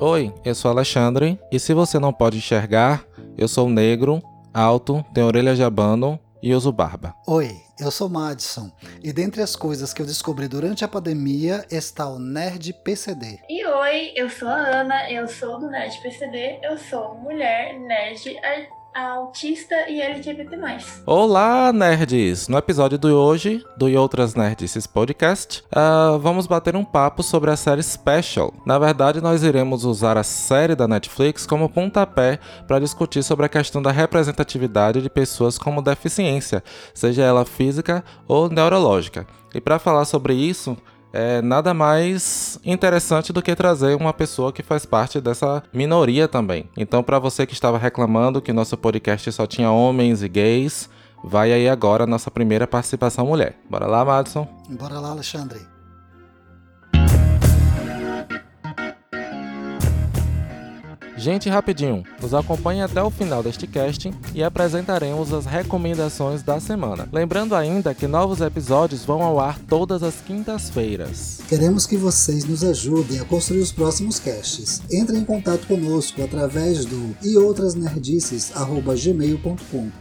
Oi, eu sou Alexandre e se você não pode enxergar, eu sou negro, alto, tenho orelha de abano e uso barba. Oi, eu sou Madison e dentre as coisas que eu descobri durante a pandemia está o Nerd PCD. E oi, eu sou a Ana, eu sou do Nerd PCD, eu sou mulher, nerd, autista e LGBT+. Olá, nerds! No episódio de hoje, do E Outras Nerds Podcast, uh, vamos bater um papo sobre a série Special. Na verdade, nós iremos usar a série da Netflix como pontapé para discutir sobre a questão da representatividade de pessoas com deficiência, seja ela física ou neurológica. E para falar sobre isso, é nada mais interessante do que trazer uma pessoa que faz parte dessa minoria também. Então, para você que estava reclamando que nosso podcast só tinha homens e gays, vai aí agora a nossa primeira participação mulher. Bora lá, Madison? Bora lá, Alexandre. Gente, rapidinho, nos acompanhe até o final deste casting e apresentaremos as recomendações da semana. Lembrando ainda que novos episódios vão ao ar todas as quintas-feiras. Queremos que vocês nos ajudem a construir os próximos casts. Entre em contato conosco através do e outras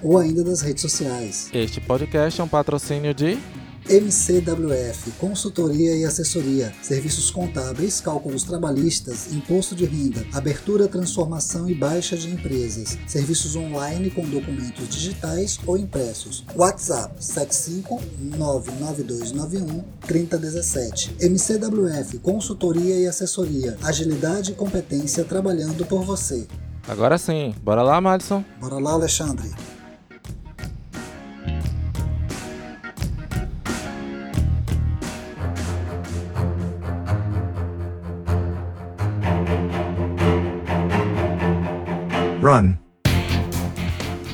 ou ainda das redes sociais. Este podcast é um patrocínio de MCWF, consultoria e assessoria, serviços contábeis, cálculos trabalhistas, imposto de renda, abertura, transformação e baixa de empresas, serviços online com documentos digitais ou impressos. WhatsApp 7599291 3017. MCWF, consultoria e assessoria, agilidade e competência trabalhando por você. Agora sim, bora lá, Madison. Bora lá, Alexandre. Run.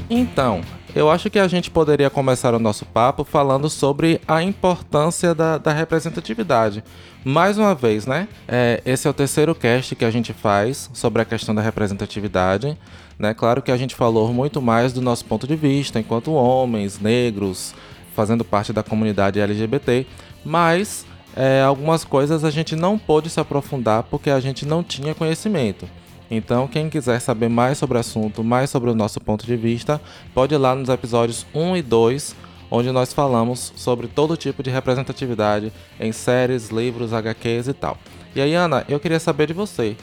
Então, eu acho que a gente poderia começar o nosso papo falando sobre a importância da, da representatividade. Mais uma vez, né? É, esse é o terceiro cast que a gente faz sobre a questão da representatividade. Né? Claro que a gente falou muito mais do nosso ponto de vista, enquanto homens, negros, fazendo parte da comunidade LGBT, mas é, algumas coisas a gente não pôde se aprofundar porque a gente não tinha conhecimento. Então, quem quiser saber mais sobre o assunto, mais sobre o nosso ponto de vista, pode ir lá nos episódios 1 e 2, onde nós falamos sobre todo tipo de representatividade em séries, livros, HQs e tal. E aí, Ana, eu queria saber de você.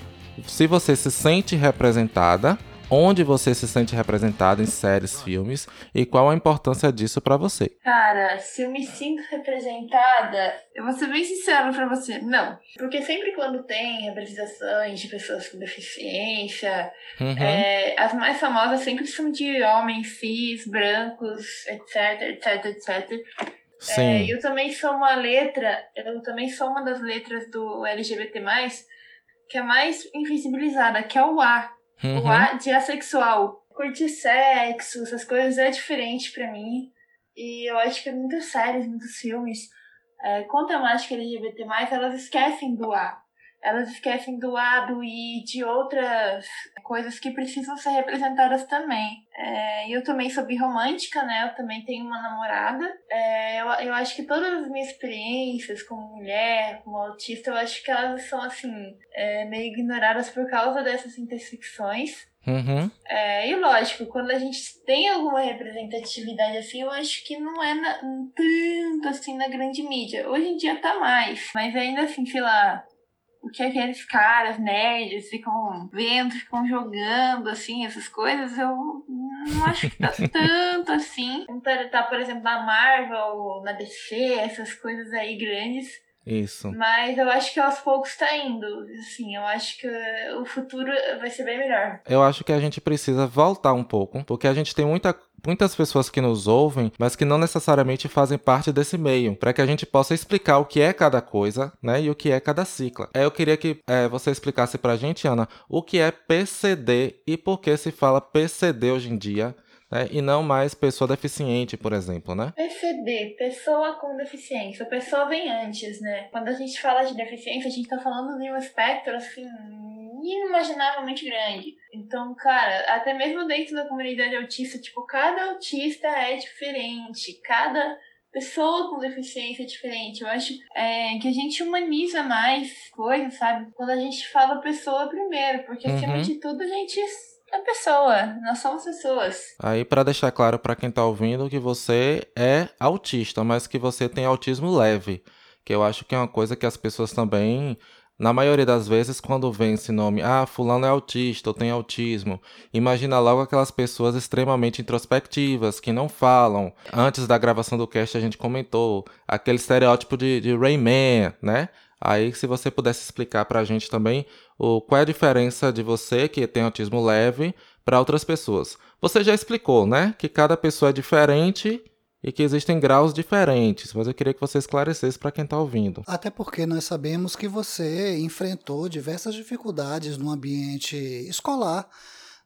Se você se sente representada onde você se sente representada em séries, filmes e qual a importância disso para você? Cara, se eu me sinto representada, eu vou ser bem sincera para você, não. Porque sempre quando tem representações de pessoas com deficiência, uhum. é, as mais famosas sempre são de homens cis, brancos, etc, etc, etc. Sim. É, eu também sou uma letra, eu também sou uma das letras do LGBT+, que é mais invisibilizada, que é o A. Uhum. O A de assexual. Curtir sexo, essas coisas é diferente para mim. E eu acho que muitas séries, muitos filmes é, com temática LGBT, elas esquecem do A. Elas esquecem do A, do I, de outras coisas que precisam ser representadas também. É, eu também sou birromântica, né? Eu também tenho uma namorada. É, eu, eu acho que todas as minhas experiências como mulher, como autista, eu acho que elas são, assim, é, meio ignoradas por causa dessas intersecções. Uhum. É, e lógico, quando a gente tem alguma representatividade assim, eu acho que não é na, tanto assim na grande mídia. Hoje em dia tá mais, mas ainda assim, sei lá, o que aqueles caras nerds ficam vendo, ficam jogando, assim, essas coisas, eu não acho que tá tanto assim. Tá, tá, por exemplo, na Marvel, na DC, essas coisas aí grandes. Isso. Mas eu acho que aos poucos está indo. Assim, eu acho que o futuro vai ser bem melhor. Eu acho que a gente precisa voltar um pouco, porque a gente tem muita muitas pessoas que nos ouvem, mas que não necessariamente fazem parte desse meio, para que a gente possa explicar o que é cada coisa, né, e o que é cada cicla. É, eu queria que é, você explicasse para a gente, Ana, o que é PCD e por que se fala PCD hoje em dia né? e não mais pessoa deficiente, por exemplo, né? PCD, pessoa com deficiência. A pessoa vem antes, né? Quando a gente fala de deficiência, a gente tá falando de um espectro, assim, inimaginavelmente grande. Então, cara, até mesmo dentro da comunidade autista, tipo, cada autista é diferente, cada pessoa com deficiência diferente. Eu acho é, que a gente humaniza mais coisas, sabe? Quando a gente fala pessoa primeiro, porque acima uhum. de tudo a gente é pessoa, nós somos pessoas. Aí para deixar claro para quem tá ouvindo que você é autista, mas que você tem autismo leve, que eu acho que é uma coisa que as pessoas também na maioria das vezes, quando vem esse nome, ah, fulano é autista ou tem autismo, imagina logo aquelas pessoas extremamente introspectivas, que não falam. Antes da gravação do cast a gente comentou aquele estereótipo de, de Rayman, né? Aí, se você pudesse explicar pra gente também o, qual é a diferença de você, que tem autismo leve, para outras pessoas. Você já explicou, né? Que cada pessoa é diferente e que existem graus diferentes, mas eu queria que você esclarecesse para quem está ouvindo. Até porque nós sabemos que você enfrentou diversas dificuldades no ambiente escolar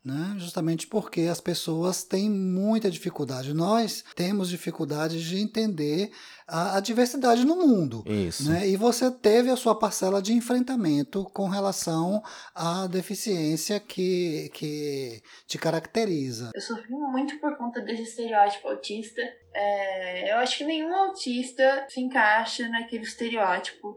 né? justamente porque as pessoas têm muita dificuldade. Nós temos dificuldade de entender a, a diversidade no mundo. Isso. Né? E você teve a sua parcela de enfrentamento com relação à deficiência que, que te caracteriza. Eu sofri muito por conta desse estereótipo autista. É, eu acho que nenhum autista se encaixa naquele estereótipo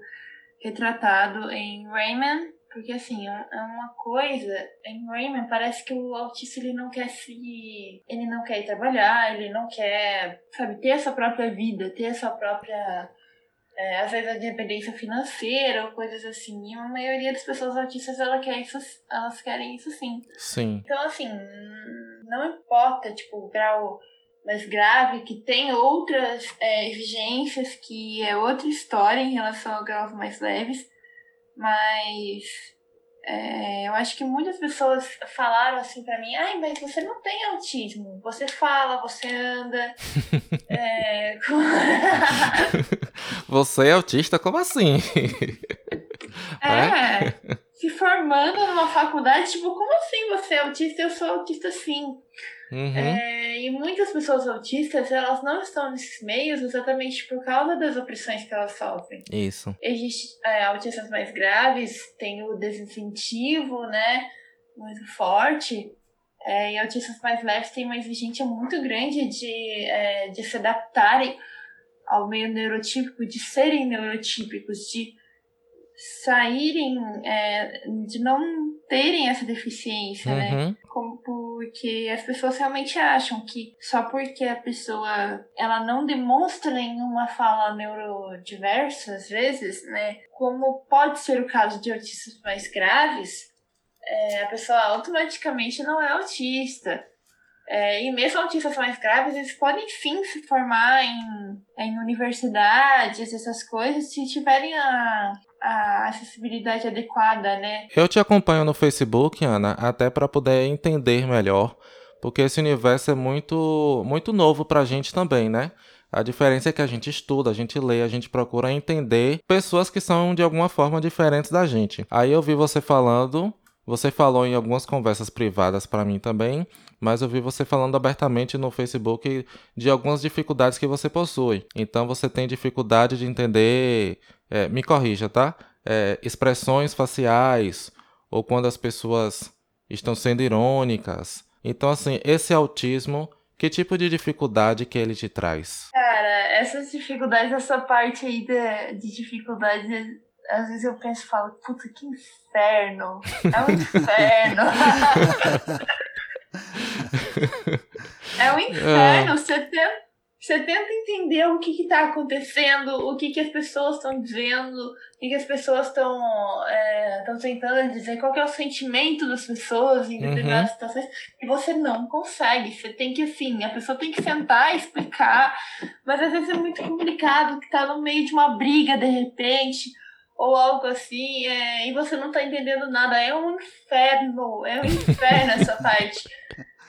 retratado em Rayman porque, assim, é, é uma coisa. Em Rayman, parece que o autista ele não quer se. Ele não quer ir trabalhar, ele não quer, sabe, ter a sua própria vida, ter a sua própria. É, às vezes a dependência financeira ou coisas assim. E a maioria das pessoas autistas ela quer isso, elas querem isso sim. Sim. Então, assim, não importa, tipo, o grau mais grave, que tem outras é, exigências, que é outra história em relação a graus mais leves. Mas é, eu acho que muitas pessoas falaram assim para mim: ai, mas você não tem autismo. Você fala, você anda. é, com... você é autista? Como assim? É, é, se formando numa faculdade, tipo, como assim você é autista? Eu sou autista sim. Uhum. É, e muitas pessoas autistas, elas não estão nesses meios exatamente por causa das opressões que elas sofrem. Isso. Existem é, autistas mais graves, tem o desincentivo, né, muito forte. É, e autistas mais leves têm uma exigência muito grande de, é, de se adaptarem ao meio neurotípico, de serem neurotípicos, de saírem, é, de não terem essa deficiência, né? uhum. né? Como porque as pessoas realmente acham que só porque a pessoa ela não demonstra nenhuma fala neurodiversa, às vezes, né? Como pode ser o caso de autistas mais graves, é, a pessoa automaticamente não é autista. É, e mesmo autistas mais graves, eles podem sim se formar em, em universidades, essas coisas, se tiverem a, a acessibilidade adequada, né? Eu te acompanho no Facebook, Ana, até para poder entender melhor, porque esse universo é muito muito novo para a gente também, né? A diferença é que a gente estuda, a gente lê, a gente procura entender pessoas que são de alguma forma diferentes da gente. Aí eu vi você falando, você falou em algumas conversas privadas para mim também, mas eu vi você falando abertamente no Facebook de algumas dificuldades que você possui. Então você tem dificuldade de entender é, me corrija, tá? É, expressões faciais ou quando as pessoas estão sendo irônicas. Então, assim, esse autismo, que tipo de dificuldade que ele te traz? Cara, essas dificuldades, essa parte aí de, de dificuldade, às vezes eu penso e falo, puta, que inferno! É um inferno! é um inferno! É. Você tem você tenta entender o que está acontecendo, o que, que as pessoas estão dizendo, o que, que as pessoas estão é, tentando dizer, qual é o sentimento das pessoas em determinadas uhum. situações, e você não consegue. Você tem que, assim, a pessoa tem que sentar e explicar, mas às vezes é muito complicado, que tá no meio de uma briga de repente, ou algo assim, é, e você não está entendendo nada. É um inferno, é um inferno essa parte.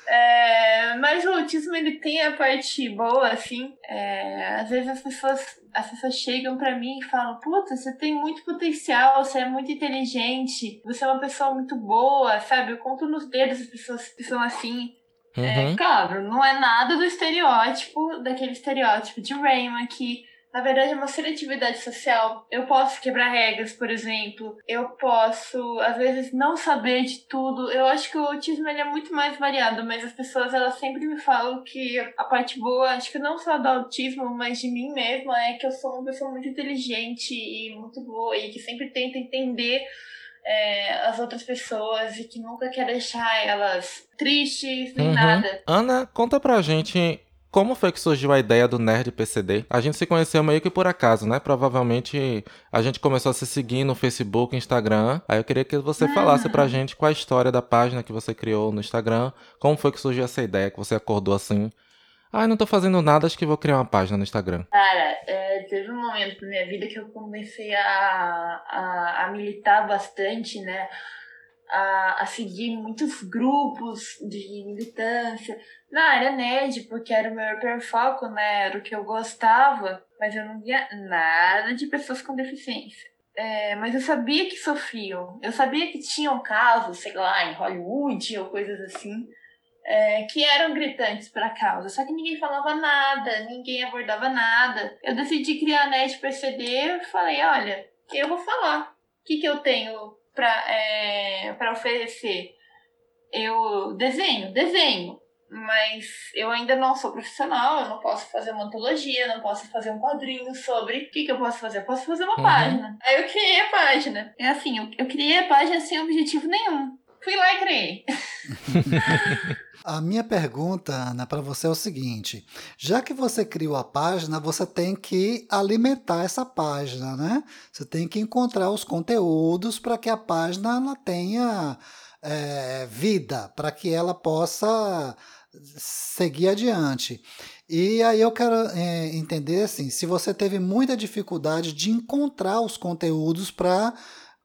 É, mas o autismo ele tem a parte boa, assim. É, às vezes as pessoas, as pessoas chegam para mim e falam: Puta, você tem muito potencial, você é muito inteligente, você é uma pessoa muito boa, sabe? Eu conto nos dedos as pessoas que são assim. É, uhum. É, claro, não é nada do estereótipo, daquele estereótipo de Raymond que na verdade, é uma seletividade social. Eu posso quebrar regras, por exemplo. Eu posso, às vezes, não saber de tudo. Eu acho que o autismo ele é muito mais variado, mas as pessoas elas sempre me falam que a parte boa, acho que não só do autismo, mas de mim mesma, é que eu sou uma pessoa muito inteligente e muito boa e que sempre tenta entender é, as outras pessoas e que nunca quer deixar elas tristes nem uhum. nada. Ana, conta pra gente como foi que surgiu a ideia do Nerd PCD? A gente se conheceu meio que por acaso, né? Provavelmente a gente começou a se seguir no Facebook, Instagram. Aí eu queria que você falasse pra gente qual a história da página que você criou no Instagram, como foi que surgiu essa ideia, que você acordou assim. Ah, não tô fazendo nada, acho que vou criar uma página no Instagram. Cara, é, teve um momento na minha vida que eu comecei a, a, a militar bastante, né? A, a seguir muitos grupos de militância na área nerd, porque era o meu hiperfoco, né? Era o que eu gostava, mas eu não via nada de pessoas com deficiência. É, mas eu sabia que sofriam. Eu sabia que tinham casos, sei lá, em Hollywood ou coisas assim, é, que eram gritantes para a causa. Só que ninguém falava nada, ninguém abordava nada. Eu decidi criar a NET PCD e falei: olha, eu vou falar. O que, que eu tenho para é, oferecer? Eu desenho, desenho, mas eu ainda não sou profissional, eu não posso fazer uma antologia, não posso fazer um quadrinho sobre o que, que eu posso fazer. Eu posso fazer uma uhum. página. Aí eu criei a página. É assim, eu, eu criei a página sem objetivo nenhum. Fui lá e criei. A minha pergunta, Ana, para você é o seguinte: já que você criou a página, você tem que alimentar essa página, né? Você tem que encontrar os conteúdos para que a página ela tenha é, vida, para que ela possa seguir adiante. E aí eu quero é, entender assim, se você teve muita dificuldade de encontrar os conteúdos para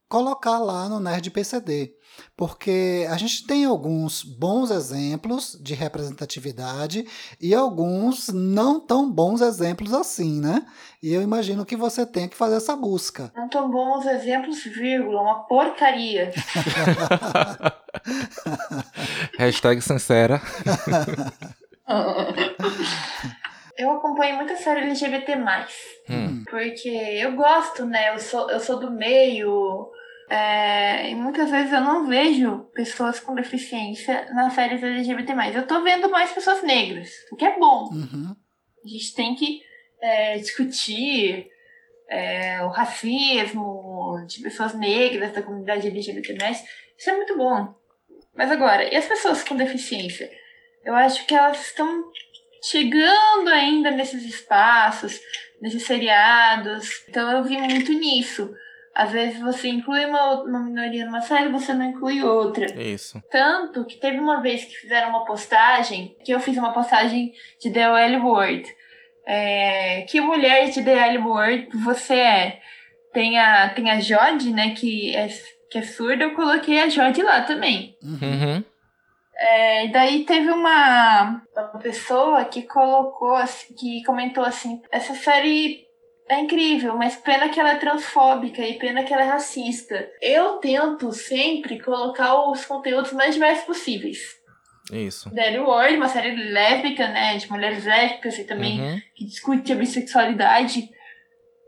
colocar lá no Nerd PCD porque a gente tem alguns bons exemplos de representatividade e alguns não tão bons exemplos assim, né? E eu imagino que você tem que fazer essa busca. Não tão bons exemplos, vírgula, uma porcaria. Hashtag sincera. eu acompanho muita série LGBT+. Hum. Porque eu gosto, né? Eu sou, eu sou do meio é, e muitas vezes eu não vejo pessoas com deficiência nas séries LGBT. Eu tô vendo mais pessoas negras, o que é bom. Uhum. A gente tem que é, discutir é, o racismo de pessoas negras da comunidade LGBT. Isso é muito bom. Mas agora, e as pessoas com deficiência? Eu acho que elas estão chegando ainda nesses espaços, nesses seriados. Então eu vi muito nisso. Às vezes você inclui uma, uma minoria numa série e você não inclui outra. Isso. Tanto que teve uma vez que fizeram uma postagem, que eu fiz uma postagem de The L Word. É, que mulher de The L Word você é? Tem a, tem a Jodie, né, que é, que é surda, eu coloquei a Jodie lá também. Uhum. É, daí teve uma, uma pessoa que colocou, assim, que comentou assim, essa série é incrível, mas pena que ela é transfóbica e pena que ela é racista. Eu tento sempre colocar os conteúdos mais diversos possíveis. Isso. Dead World, uma série lésbica, né? De mulheres lésbicas e também uhum. que discute a bissexualidade.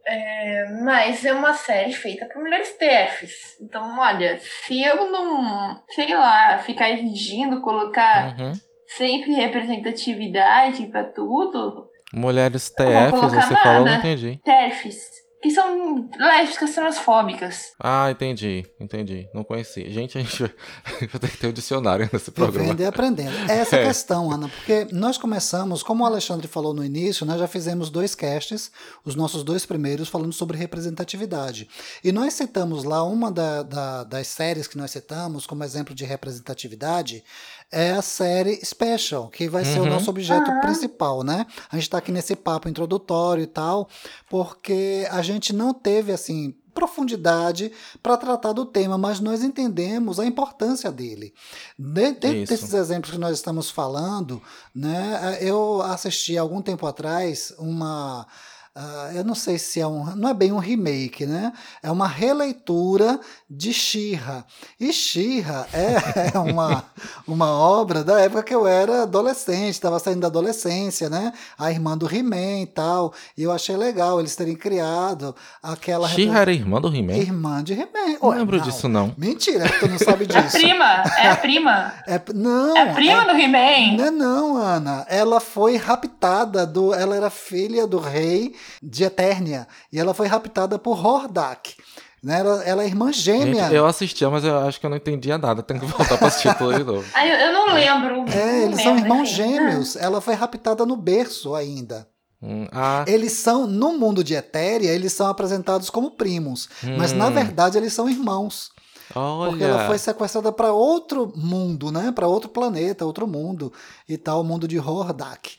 É, mas é uma série feita por mulheres TFs. Então, olha, se eu não, sei lá, ficar exigindo colocar uhum. sempre representatividade para tudo, Mulheres TFs, você nada. falou, não entendi. TFs que são lésbicas transfóbicas. Ah, entendi, entendi. Não conheci. Gente, a gente vai ter que ter um dicionário nesse programa. Vivendo e aprendendo. Essa é a questão, Ana, porque nós começamos, como o Alexandre falou no início, nós já fizemos dois casts, os nossos dois primeiros, falando sobre representatividade. E nós citamos lá uma da, da, das séries que nós citamos como exemplo de representatividade, é a série Special, que vai uhum. ser o uhum. nosso objeto uhum. principal, né? A gente está aqui nesse papo introdutório e tal, porque a gente não teve, assim, profundidade para tratar do tema, mas nós entendemos a importância dele. Dentro desses exemplos que nós estamos falando, né, eu assisti algum tempo atrás uma Uh, eu não sei se é um. Não é bem um remake, né? É uma releitura de Shira. E Shira é, é uma, uma obra da época que eu era adolescente, estava saindo da adolescência, né? A irmã do He-Man e tal. E eu achei legal eles terem criado aquela. Shira era irmã do He-Man? Irmã de He-Man. Não lembro não. disso, não. Mentira, tu não sabe disso. É prima, é prima. É, não. É prima é, do He-Man. Não, é não, Ana. Ela foi raptada do. Ela era filha do rei de Eternia. E ela foi raptada por Hordak. Né? Ela, ela é irmã gêmea. Gente, eu assistia, mas eu acho que eu não entendia nada. Tenho que voltar para assistir tudo de novo. eu, eu não lembro. É, não eles lembro, são irmãos gêmeos. Ela foi raptada no berço ainda. Hum, ah. Eles são, no mundo de Etéria, eles são apresentados como primos. Hum. Mas na verdade eles são irmãos. Olha. Porque ela foi sequestrada para outro mundo, né? Para outro planeta, outro mundo e tal, o mundo de Hordak.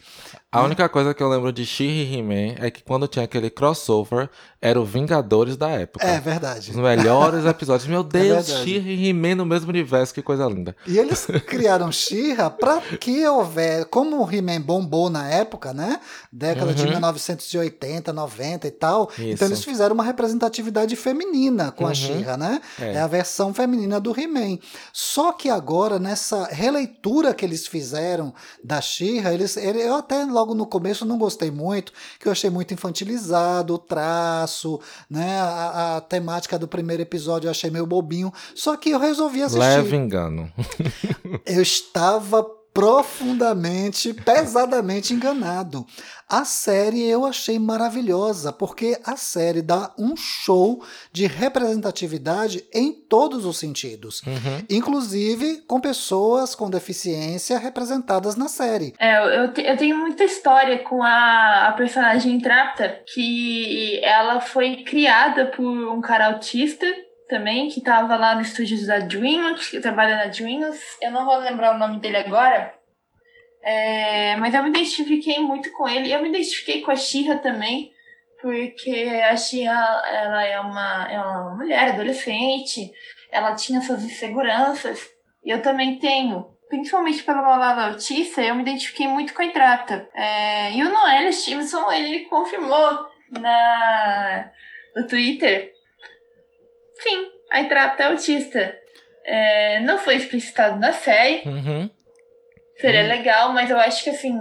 A única coisa que eu lembro de she e He-Man é que quando tinha aquele crossover, era o Vingadores da época. É verdade. Os melhores episódios. Meu é Deus, é e He-Man no mesmo universo, que coisa linda. E eles criaram She-Ra pra que houver, como o He-Man bombou na época, né? Década uhum. de 1980, 90 e tal. Isso. Então eles fizeram uma representatividade feminina com uhum. a She-Ra, né? É. é a versão feminina do He-Man. Só que agora, nessa releitura que eles fizeram da She-Ra, eles, eu até logo no começo não gostei muito, que eu achei muito infantilizado, o traço, né? A, a, temática do primeiro episódio eu achei meio bobinho. Só que eu resolvi assistir. Leve engano. eu estava profundamente, pesadamente enganado. A série eu achei maravilhosa, porque a série dá um show de representatividade em todos os sentidos, uhum. inclusive com pessoas com deficiência representadas na série. É, eu, eu tenho muita história com a, a personagem Trapta, que ela foi criada por um cara autista também, que estava lá no estúdio da Dreamworks, que trabalha na Dreamworks. Eu não vou lembrar o nome dele agora, é, mas eu me identifiquei muito com ele. Eu me identifiquei com a Shira também, porque a Shira ela é uma, é uma mulher adolescente, ela tinha suas inseguranças, e eu também tenho. Principalmente meu lado autista, eu me identifiquei muito com a Intrata. É, e o Noel Stevenson, ele confirmou na, no Twitter Sim, a Intrapta é autista. É, não foi explicitado na série. Uhum. Seria uhum. legal, mas eu acho que assim,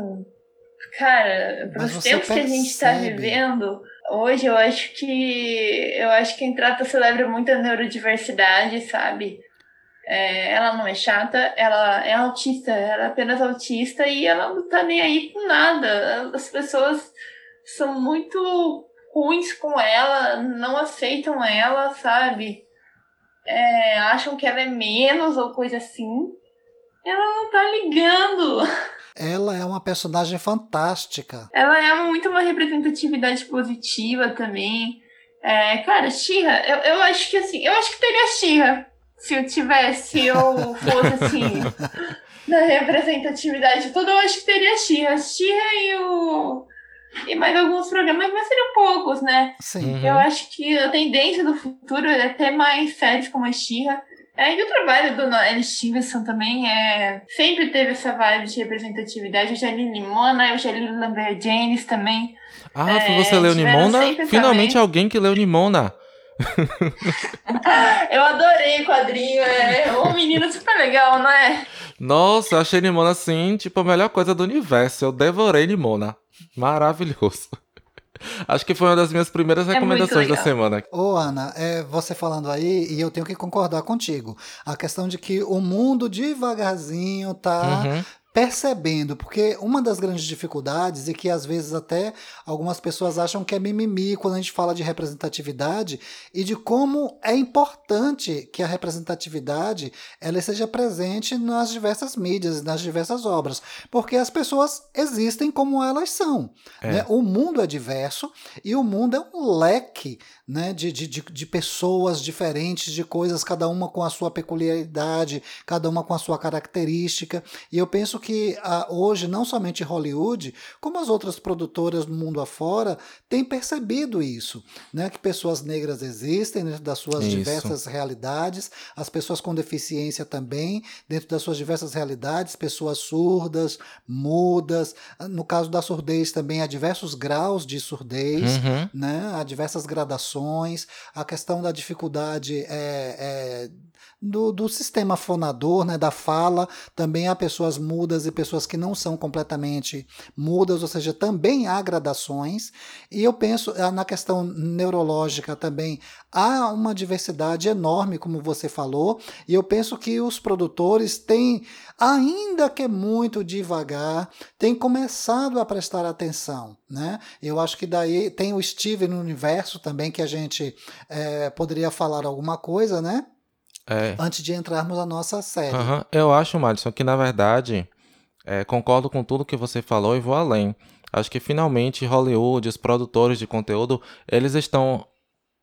cara, para os tempos percebe. que a gente está vivendo, hoje eu acho que eu acho que a Intrata celebra muito a neurodiversidade, sabe? É, ela não é chata, ela é autista, ela é apenas autista e ela não tá nem aí com nada. As pessoas são muito ruins com ela, não aceitam ela, sabe? É, acham que ela é menos ou coisa assim. Ela não tá ligando. Ela é uma personagem fantástica. Ela é muito uma representatividade positiva também. É, cara, Xirra, eu, eu acho que assim, eu acho que teria Xirra se eu tivesse, eu fosse assim, na representatividade toda, eu acho que teria Xirra. Xirra e o e mais alguns programas, mas seriam poucos, né? Sim. Uhum. Eu acho que a tendência do futuro é ter mais séries como a Xirra. É, e o trabalho do Noel Stevenson também é, sempre teve essa vibe de representatividade. Eu já li Limona, eu já li Lambert James também. Ah, é, você leu Nimona? Finalmente também. alguém que leu Nimona. eu adorei o quadrinho, é um menino super legal, não é? Nossa, eu achei Nimona assim, tipo, a melhor coisa do universo. Eu devorei Nimona. Maravilhoso. Acho que foi uma das minhas primeiras é recomendações da semana. Ô, Ana, é, você falando aí, e eu tenho que concordar contigo. A questão de que o mundo devagarzinho tá uhum percebendo, porque uma das grandes dificuldades e que às vezes até algumas pessoas acham que é mimimi quando a gente fala de representatividade e de como é importante que a representatividade ela seja presente nas diversas mídias, nas diversas obras, porque as pessoas existem como elas são. É. Né? O mundo é diverso e o mundo é um leque né, de, de, de pessoas diferentes, de coisas, cada uma com a sua peculiaridade, cada uma com a sua característica, e eu penso que ah, hoje, não somente Hollywood, como as outras produtoras do mundo afora, têm percebido isso, né? que pessoas negras existem dentro das suas isso. diversas realidades, as pessoas com deficiência também, dentro das suas diversas realidades, pessoas surdas, mudas. No caso da surdez também há diversos graus de surdez, uhum. né? há diversas gradações. A questão da dificuldade é, é do, do sistema fonador, né, da fala. Também há pessoas mudas e pessoas que não são completamente mudas, ou seja, também há gradações. E eu penso ah, na questão neurológica também há uma diversidade enorme, como você falou, e eu penso que os produtores têm, ainda que muito devagar, têm começado a prestar atenção. Né? Eu acho que daí tem o Steve no universo também, que a gente é, poderia falar alguma coisa, né? É. Antes de entrarmos na nossa série. Uhum. Eu acho, Madison, que na verdade é, concordo com tudo que você falou e vou além. Acho que finalmente Hollywood, os produtores de conteúdo, eles estão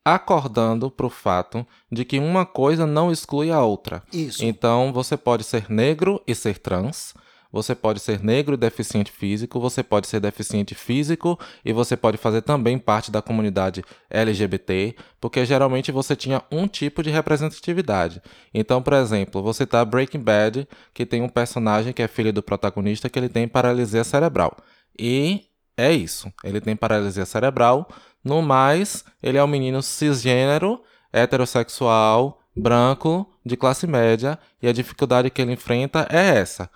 acordando para o fato de que uma coisa não exclui a outra. Isso. Então você pode ser negro e ser trans. Você pode ser negro e deficiente físico, você pode ser deficiente físico e você pode fazer também parte da comunidade LGBT, porque geralmente você tinha um tipo de representatividade. Então, por exemplo, você tá Breaking Bad, que tem um personagem que é filho do protagonista que ele tem paralisia cerebral. E é isso, ele tem paralisia cerebral. No mais, ele é um menino cisgênero, heterossexual, branco, de classe média, e a dificuldade que ele enfrenta é essa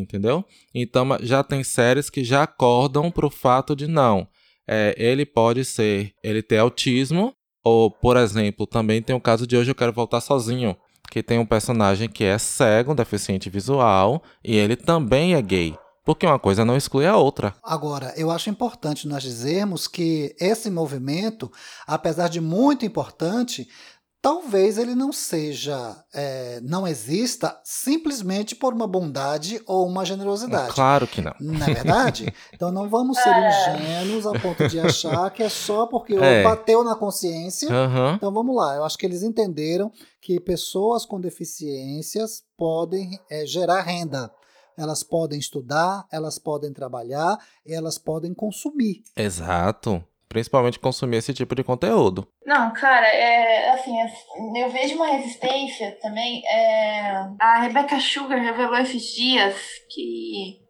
entendeu? Então já tem séries que já acordam pro fato de não. É, ele pode ser, ele ter autismo, ou, por exemplo, também tem o caso de Hoje Eu Quero Voltar Sozinho, que tem um personagem que é cego, deficiente visual, e ele também é gay. Porque uma coisa não exclui a outra. Agora, eu acho importante nós dizermos que esse movimento, apesar de muito importante, talvez ele não seja, é, não exista simplesmente por uma bondade ou uma generosidade. Claro que não. Não é verdade? Então não vamos ser é. ingênuos a ponto de achar que é só porque é. bateu na consciência. Uhum. Então vamos lá, eu acho que eles entenderam que pessoas com deficiências podem é, gerar renda. Elas podem estudar, elas podem trabalhar, elas podem consumir. Exato principalmente consumir esse tipo de conteúdo. Não, cara, é assim, eu vejo uma resistência também. É, a Rebecca Sugar revelou esses dias que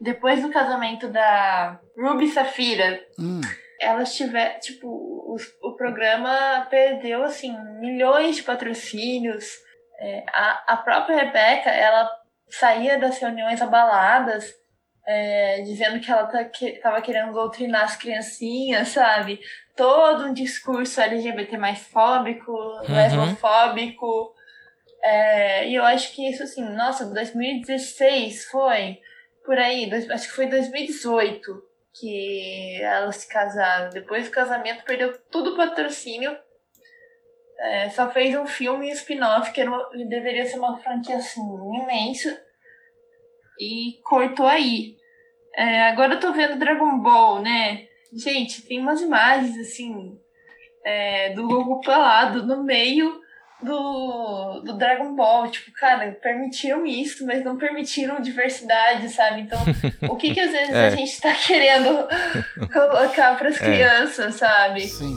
depois do casamento da Ruby Safira, hum. elas tiver, tipo, o, o programa perdeu assim milhões de patrocínios. É, a, a própria Rebecca, ela saía das reuniões abaladas é, dizendo que ela tá, que, tava querendo doutrinar as criancinhas, sabe? Todo um discurso LGBT mais fóbico, uhum. lesbofóbico. É, e eu acho que isso, assim, nossa, 2016 foi por aí, dois, acho que foi 2018 que elas se casaram. Depois do casamento, perdeu tudo o patrocínio. É, só fez um filme spin-off, que era uma, deveria ser uma franquia assim, imensa. E cortou aí. É, agora eu tô vendo Dragon Ball, né? Gente, tem umas imagens assim é, do Goku pelado no meio do, do Dragon Ball. Tipo, cara, permitiram isso, mas não permitiram diversidade, sabe? Então, o que que às vezes é. a gente tá querendo colocar para as é. crianças, sabe? Sim.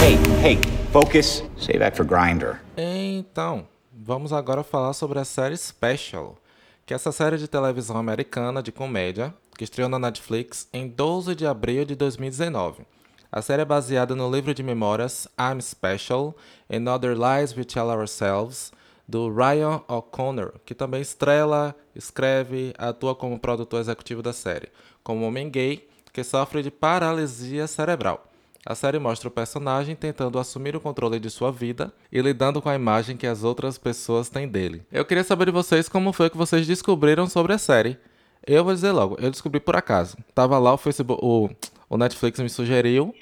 Hey, hey, focus. Save that for Grinder. Então, vamos agora falar sobre a série Special, que é essa série de televisão americana de comédia que estreou na Netflix em 12 de abril de 2019. A série é baseada no livro de memórias I'm Special and Other Lies We Tell Ourselves, do Ryan O'Connor, que também estrela, escreve atua como produtor executivo da série, como um homem gay que sofre de paralisia cerebral. A série mostra o personagem tentando assumir o controle de sua vida e lidando com a imagem que as outras pessoas têm dele. Eu queria saber de vocês como foi que vocês descobriram sobre a série. Eu vou dizer logo, eu descobri por acaso. Tava lá o Facebook, o, o Netflix me sugeriu,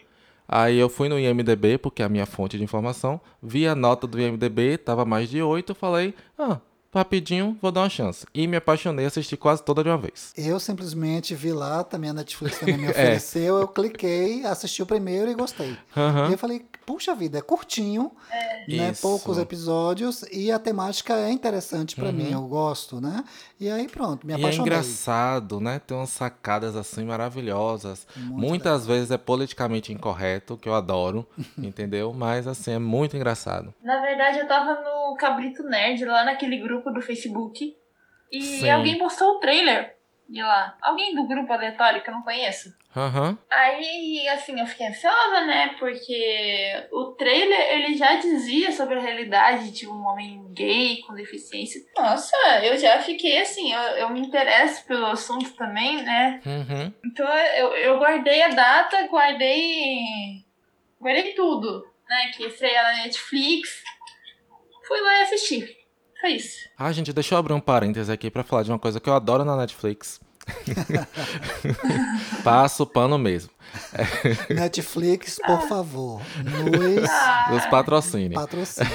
Aí eu fui no IMDB, porque é a minha fonte de informação, vi a nota do IMDB, tava mais de 8, falei, ah, rapidinho, vou dar uma chance. E me apaixonei, assisti quase toda de uma vez. Eu simplesmente vi lá, também a Netflix também me é. ofereceu, é. eu cliquei, assisti o primeiro e gostei. Uhum. E eu falei, puxa vida, é curtinho, é. né? Poucos episódios e a temática é interessante para uhum. mim, eu gosto, né? E aí pronto, me e é apaixonei. é engraçado, né? Tem umas sacadas assim maravilhosas. Muito Muitas legal. vezes é politicamente incorreto, que eu adoro, entendeu? Mas assim, é muito engraçado. Na verdade, eu tava no Cabrito Nerd, lá naquele grupo do Facebook, e Sim. alguém postou o trailer de lá. Alguém do grupo aleatório que eu não conheço. Uhum. Aí, assim, eu fiquei ansiosa, né? Porque o trailer, ele já dizia sobre a realidade de um homem gay com deficiência. Nossa, eu já fiquei assim, eu, eu me interesso pelo assunto também, né? Uhum. Então, eu, eu guardei a data, guardei... Guardei tudo, né? Que estreia na Netflix. Fui lá e assisti. Foi isso. Ah, gente, deixa eu abrir um parêntese aqui para falar de uma coisa que eu adoro na Netflix. Passo o pano mesmo. Netflix, por favor, nos, nos patrocine. patrocine.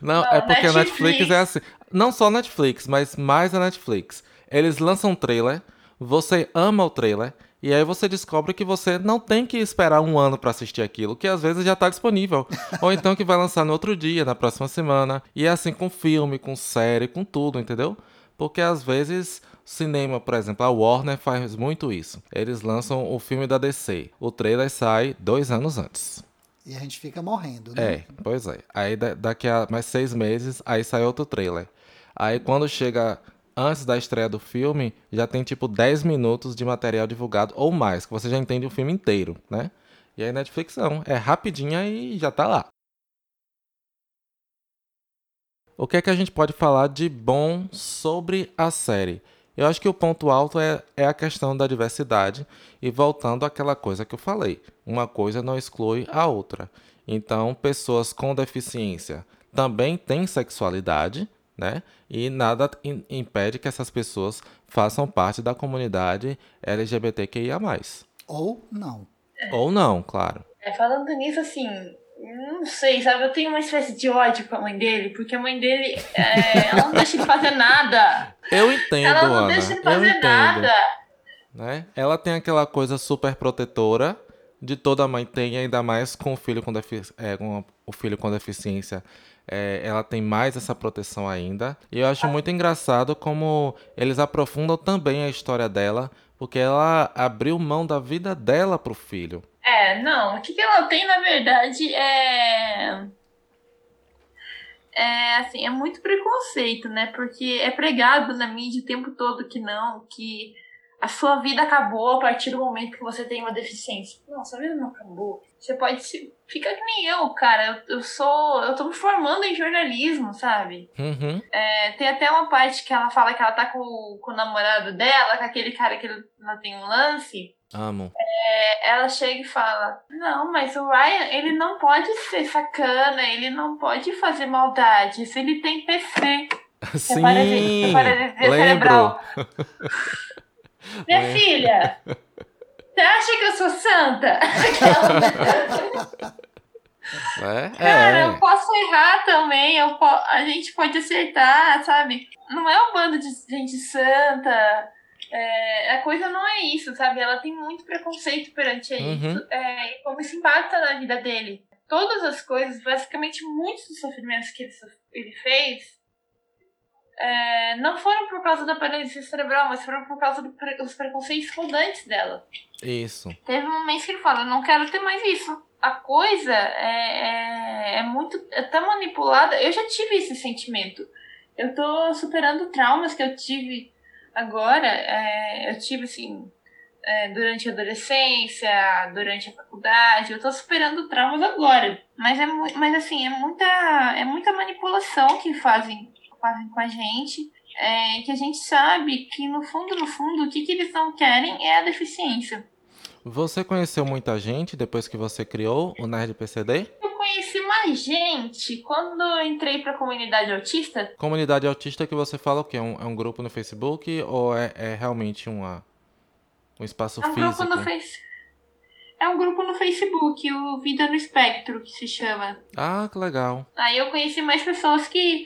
Não, Não, é porque Netflix. a Netflix é assim. Não só a Netflix, mas mais a Netflix. Eles lançam um trailer, você ama o trailer, e aí você descobre que você não tem que esperar um ano para assistir aquilo, que às vezes já está disponível. Ou então que vai lançar no outro dia, na próxima semana. E é assim com filme, com série, com tudo, entendeu? Porque às vezes cinema, por exemplo, a Warner faz muito isso. Eles lançam o filme da DC. O trailer sai dois anos antes. E a gente fica morrendo, né? É, pois é. Aí daqui a mais seis meses, aí sai outro trailer. Aí quando chega antes da estreia do filme, já tem tipo 10 minutos de material divulgado ou mais, que você já entende o filme inteiro, né? E aí Netflix não, é rapidinha e já tá lá. O que é que a gente pode falar de bom sobre a série? Eu acho que o ponto alto é, é a questão da diversidade e voltando àquela coisa que eu falei, uma coisa não exclui a outra. Então, pessoas com deficiência também têm sexualidade, né? E nada impede que essas pessoas façam parte da comunidade LGBTQIA+. Ou não. Ou não, claro. É, falando nisso, assim, não sei, sabe? Eu tenho uma espécie de ódio com a mãe dele, porque a mãe dele, é, ela não deixa ele fazer nada. Eu entendo, Ela não Ana. deixa ele fazer nada. Né? Ela tem aquela coisa super protetora de toda mãe tem, ainda mais com o filho com, é, com o filho com deficiência é, ela tem mais essa proteção ainda. E eu acho muito engraçado como eles aprofundam também a história dela, porque ela abriu mão da vida dela pro filho. É, não, o que, que ela tem na verdade é. É assim, é muito preconceito, né? Porque é pregado na mídia o tempo todo que não, que a sua vida acabou a partir do momento que você tem uma deficiência. Não, sua vida não acabou. Você pode se. Fica que nem eu, cara. Eu, eu sou. Eu tô me formando em jornalismo, sabe? Uhum. É, tem até uma parte que ela fala que ela tá com, com o namorado dela, com aquele cara que ela tem um lance. Amo. É, ela chega e fala: Não, mas o Ryan, ele não pode ser sacana, ele não pode fazer maldades, ele tem PC. Sim, é paralisia, lembro. Minha é. filha, você acha que eu sou santa? É, Cara, é. eu posso errar também, eu po a gente pode acertar, sabe? Não é um bando de gente santa. É, a coisa não é isso, sabe? Ela tem muito preconceito perante uhum. isso. É, e como isso impacta na vida dele. Todas as coisas, basicamente muitos dos sofrimentos que ele, ele fez, é, não foram por causa da paralisia cerebral, mas foram por causa dos pre preconceitos rodantes dela. Isso. Teve um mês que ele fala, não quero ter mais isso. A coisa é, é, é muito. é tão manipulada. Eu já tive esse sentimento. Eu tô superando traumas que eu tive agora. É, eu tive assim. É, durante a adolescência, durante a faculdade, eu tô superando traumas agora. Mas é mas assim, é muita, é muita manipulação que fazem fazem com a gente, é, que a gente sabe que no fundo, no fundo, o que, que eles não querem é a deficiência. Você conheceu muita gente depois que você criou o Nerd PCD? Eu conheci mais gente quando eu entrei para a comunidade autista. Comunidade autista que você fala o quê? É um, é um grupo no Facebook ou é, é realmente uma, um espaço é um físico? Grupo no face... É um grupo no Facebook, o Vida no Espectro, que se chama. Ah, que legal. Aí eu conheci mais pessoas que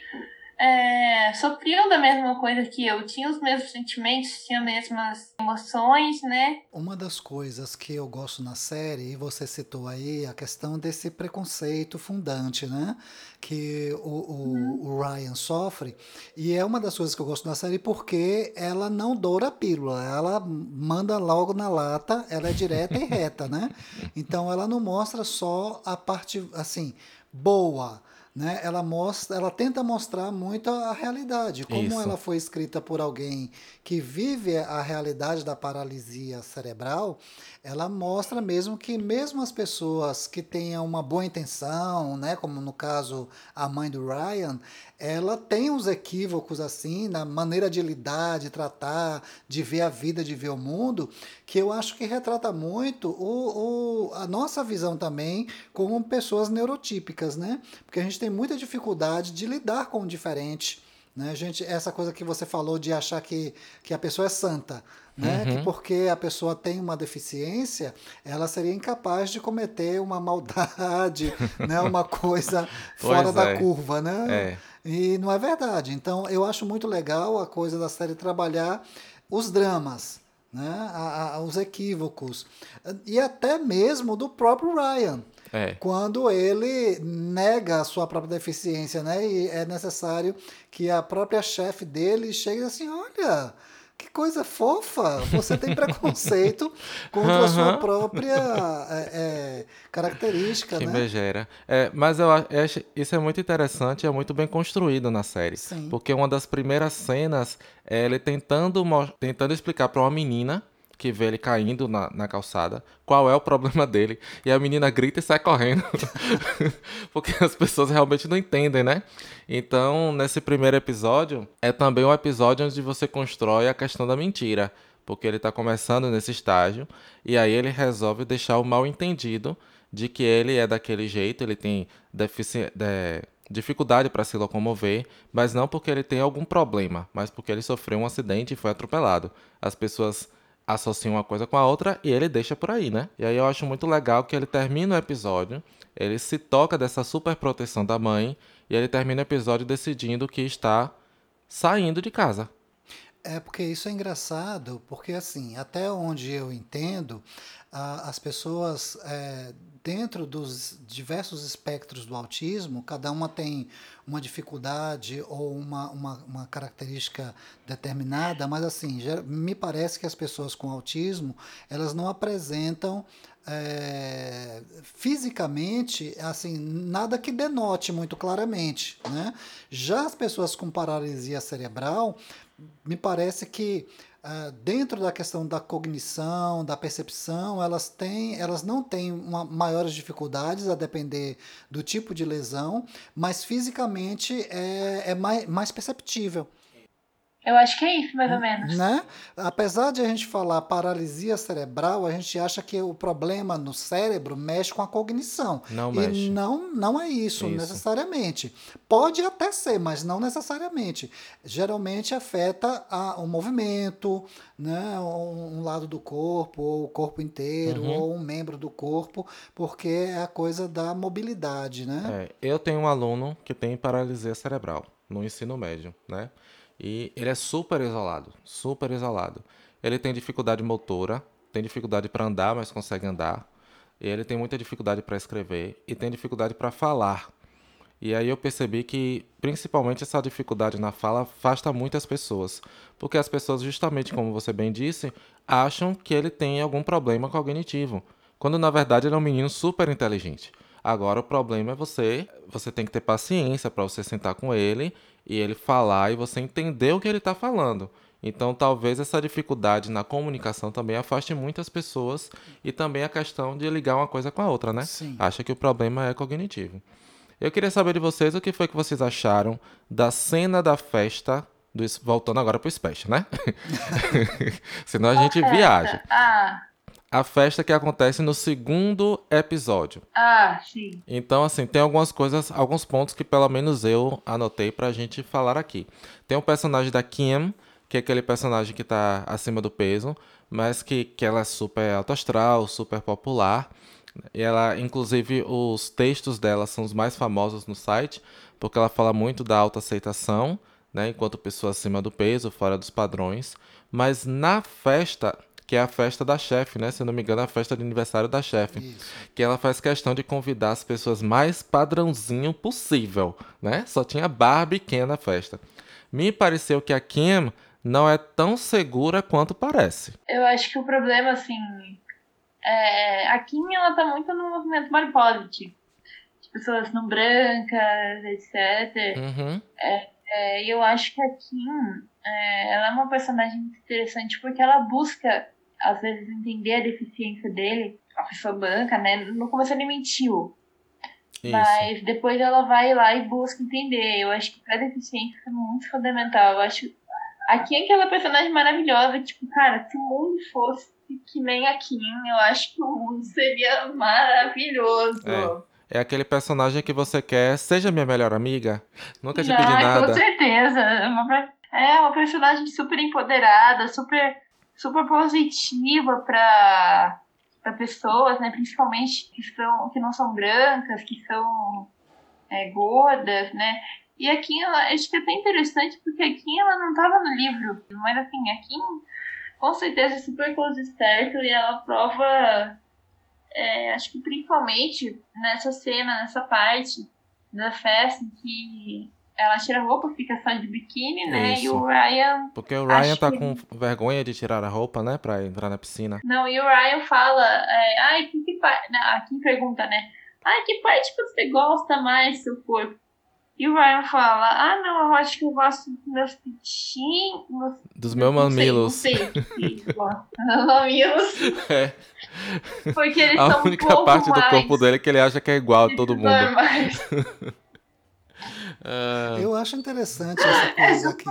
é, sofriam da mesma coisa que eu, tinha os mesmos sentimentos, tinha as mesmas emoções, né? Uma das coisas que eu gosto na série, e você citou aí, a questão desse preconceito fundante, né? Que o, o, uhum. o Ryan sofre. E é uma das coisas que eu gosto na série porque ela não doura a pílula, ela manda logo na lata, ela é direta e reta, né? Então ela não mostra só a parte, assim, boa né, ela mostra, ela tenta mostrar muito a realidade, como Isso. ela foi escrita por alguém que vive a realidade da paralisia cerebral, ela mostra mesmo que mesmo as pessoas que tenham uma boa intenção, né, como no caso a mãe do Ryan, ela tem uns equívocos assim na maneira de lidar, de tratar, de ver a vida, de ver o mundo, que eu acho que retrata muito o, o, a nossa visão também como pessoas neurotípicas, né? Porque a gente tem muita dificuldade de lidar com o diferente. Né, gente, essa coisa que você falou de achar que, que a pessoa é santa, né? Uhum. Que porque a pessoa tem uma deficiência, ela seria incapaz de cometer uma maldade, né? Uma coisa fora da é. curva, né? É. E não é verdade. Então, eu acho muito legal a coisa da série trabalhar os dramas, né? A, a, os equívocos e até mesmo do próprio Ryan. É. Quando ele nega a sua própria deficiência, né? E é necessário que a própria chefe dele chegue assim: olha, que coisa fofa! Você tem preconceito contra uhum. a sua própria é, é, característica, que né? megera. É, mas eu acho isso é muito interessante é muito bem construído na série. Sim. Porque uma das primeiras cenas é ele tentando, tentando explicar para uma menina que vê ele caindo na, na calçada, qual é o problema dele. E a menina grita e sai correndo. Porque as pessoas realmente não entendem, né? Então, nesse primeiro episódio, é também um episódio onde você constrói a questão da mentira. Porque ele está começando nesse estágio, e aí ele resolve deixar o mal entendido de que ele é daquele jeito, ele tem de dificuldade para se locomover, mas não porque ele tem algum problema, mas porque ele sofreu um acidente e foi atropelado. As pessoas associam uma coisa com a outra e ele deixa por aí, né? E aí eu acho muito legal que ele termina o episódio, ele se toca dessa super proteção da mãe e ele termina o episódio decidindo que está saindo de casa. É porque isso é engraçado, porque assim, até onde eu entendo, as pessoas é, dentro dos diversos espectros do autismo, cada uma tem uma dificuldade ou uma, uma, uma característica determinada, mas assim, já, me parece que as pessoas com autismo, elas não apresentam é, fisicamente, assim, nada que denote muito claramente, né? Já as pessoas com paralisia cerebral, me parece que dentro da questão da cognição, da percepção, elas têm, elas não têm uma, maiores dificuldades a depender do tipo de lesão, mas fisicamente é, é mais, mais perceptível. Eu acho que é isso, mais ou menos. Né? Apesar de a gente falar paralisia cerebral, a gente acha que o problema no cérebro mexe com a cognição. Não e mexe. não, não é isso, isso, necessariamente. Pode até ser, mas não necessariamente. Geralmente afeta a, o movimento, né? um, um lado do corpo, ou o corpo inteiro, uhum. ou um membro do corpo, porque é a coisa da mobilidade. Né? É, eu tenho um aluno que tem paralisia cerebral no ensino médio, né? E ele é super isolado, super isolado. Ele tem dificuldade motora, tem dificuldade para andar, mas consegue andar. E ele tem muita dificuldade para escrever e tem dificuldade para falar. E aí eu percebi que, principalmente, essa dificuldade na fala afasta muitas pessoas. Porque as pessoas, justamente como você bem disse, acham que ele tem algum problema cognitivo. Quando, na verdade, ele é um menino super inteligente. Agora, o problema é você... Você tem que ter paciência para você sentar com ele e ele falar e você entender o que ele está falando. Então, talvez essa dificuldade na comunicação também afaste muitas pessoas e também a questão de ligar uma coisa com a outra, né? Sim. Acha que o problema é cognitivo. Eu queria saber de vocês o que foi que vocês acharam da cena da festa do, voltando agora pro Special, né? Senão a gente viaja. Ah a festa que acontece no segundo episódio. Ah, sim. Então, assim, tem algumas coisas, alguns pontos que pelo menos eu anotei pra gente falar aqui. Tem o personagem da Kim, que é aquele personagem que tá acima do peso, mas que, que ela é super alto astral, super popular. E ela, inclusive, os textos dela são os mais famosos no site, porque ela fala muito da autoaceitação, né, enquanto pessoa acima do peso, fora dos padrões, mas na festa que é a festa da chefe, né? Se não me engano, é a festa de aniversário da chefe. Que ela faz questão de convidar as pessoas mais padrãozinho possível, né? Só tinha Barbie e Ken na festa. Me pareceu que a Kim não é tão segura quanto parece. Eu acho que o problema, assim, é, a Kim, ela tá muito no movimento body positive. De pessoas não brancas, etc. Uhum. É, é, eu acho que a Kim, é, ela é uma personagem muito interessante porque ela busca às vezes, entender a deficiência dele, a pessoa banca, né? No começo ele mentiu. Isso. Mas depois ela vai lá e busca entender. Eu acho que pra deficiência é muito fundamental. Eu acho. Aqui é aquela personagem maravilhosa, tipo, cara, se o mundo fosse que nem a Kim, eu acho que o mundo seria maravilhoso. É. É aquele personagem que você quer, seja minha melhor amiga. Nunca te pedi nada. Com certeza. É uma, é uma personagem super empoderada, super super positiva para para pessoas, né, principalmente que são que não são brancas, que são é, gordas, né? E aqui ela, acho que é até interessante porque aqui ela não estava no livro, mas assim, aqui com certeza é super close certo e ela prova, é, acho que principalmente nessa cena, nessa parte da festa que ela tira a roupa, fica só de biquíni, né? Isso. E o Ryan. Porque o Ryan tá que... com vergonha de tirar a roupa, né? Pra entrar na piscina. Não, e o Ryan fala, é, ai, que, que parte. Aqui pergunta, né? Ai, que parte você gosta mais do seu corpo? E o Ryan fala, ah, não, eu acho que eu gosto dos meus pitinhos. Dos meus mamilos. Sei, não sei, mamilos. É. Porque eles a são um única parte do corpo dele é que ele acha que é igual a todo mundo. Normais. Uh... Eu acho interessante essa coisa aqui.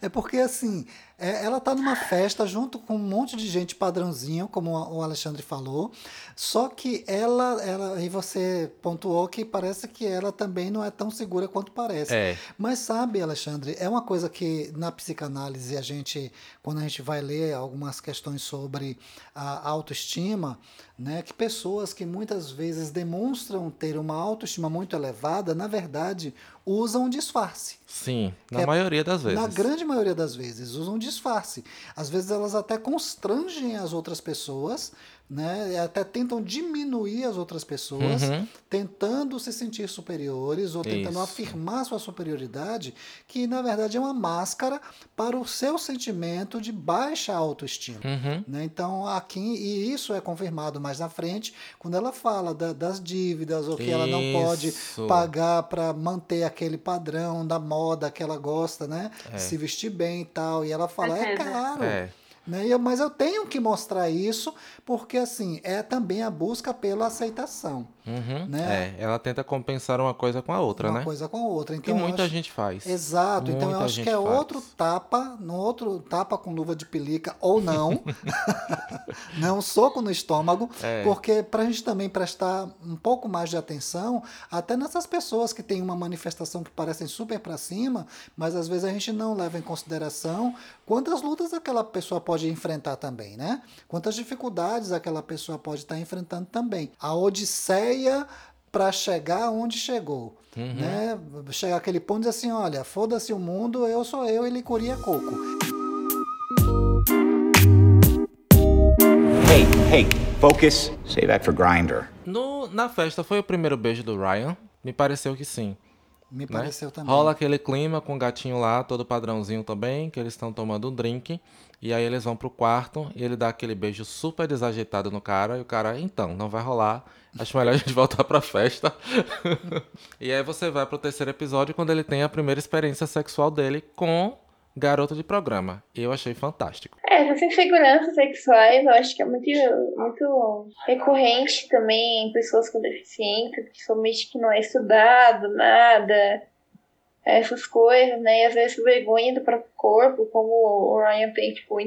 é porque assim, é, ela tá numa festa junto com um monte de gente padrãozinho, como o Alexandre falou. Só que ela, ela e você pontuou que parece que ela também não é tão segura quanto parece. É. Mas sabe, Alexandre, é uma coisa que na psicanálise a gente, quando a gente vai ler algumas questões sobre a autoestima, né, que pessoas que muitas vezes demonstram ter uma autoestima muito elevada, na verdade, usam um disfarce. Sim, na é, maioria das vezes. Na grande maioria das vezes, usam um disfarce. Às vezes elas até constrangem as outras pessoas né? Até tentam diminuir as outras pessoas, uhum. tentando se sentir superiores ou tentando Isso. afirmar sua superioridade, que na verdade é uma máscara para o seu sentimento de baixa autoestima. Uhum. Né? Então, aqui, e isso é confirmado mais na frente, quando ela fala da, das dívidas ou que isso. ela não pode pagar para manter aquele padrão da moda que ela gosta, né? É. Se vestir bem e tal. E ela fala, é caro. É. Né? Eu, mas eu tenho que mostrar isso, porque assim, é também a busca pela aceitação. Uhum, né? É, ela tenta compensar uma coisa com a outra, uma né? Uma coisa com a outra. Então, que muita acho... gente faz. Exato. Muita então eu acho que é faz. outro tapa, no outro tapa com luva de pelica ou não. não, soco no estômago. É. Porque para a gente também prestar um pouco mais de atenção, até nessas pessoas que têm uma manifestação que parecem super para cima, mas às vezes a gente não leva em consideração quantas lutas aquela pessoa pode enfrentar também, né? Quantas dificuldades aquela pessoa pode estar enfrentando também. A odisseia para chegar onde chegou. Uhum. Né? Chegar aquele ponto e dizer assim: olha, foda-se o mundo, eu sou eu e Licuria Coco. Hey, hey, focus, save that for Grinder. No, na festa foi o primeiro beijo do Ryan? Me pareceu que sim. Me né? pareceu também. Rola aquele clima com o gatinho lá, todo padrãozinho também, que eles estão tomando um drink. E aí eles vão pro quarto e ele dá aquele beijo super desajeitado no cara. E o cara, então, não vai rolar. Acho melhor a gente voltar pra festa. e aí você vai pro terceiro episódio quando ele tem a primeira experiência sexual dele com garoto de programa. Eu achei fantástico. É, essas inseguranças sexuais eu acho que é muito, muito recorrente também em pessoas com deficiência, principalmente que não é estudado, nada essas coisas, né? E às vezes vergonha do próprio corpo, como o Ryan tem, tipo,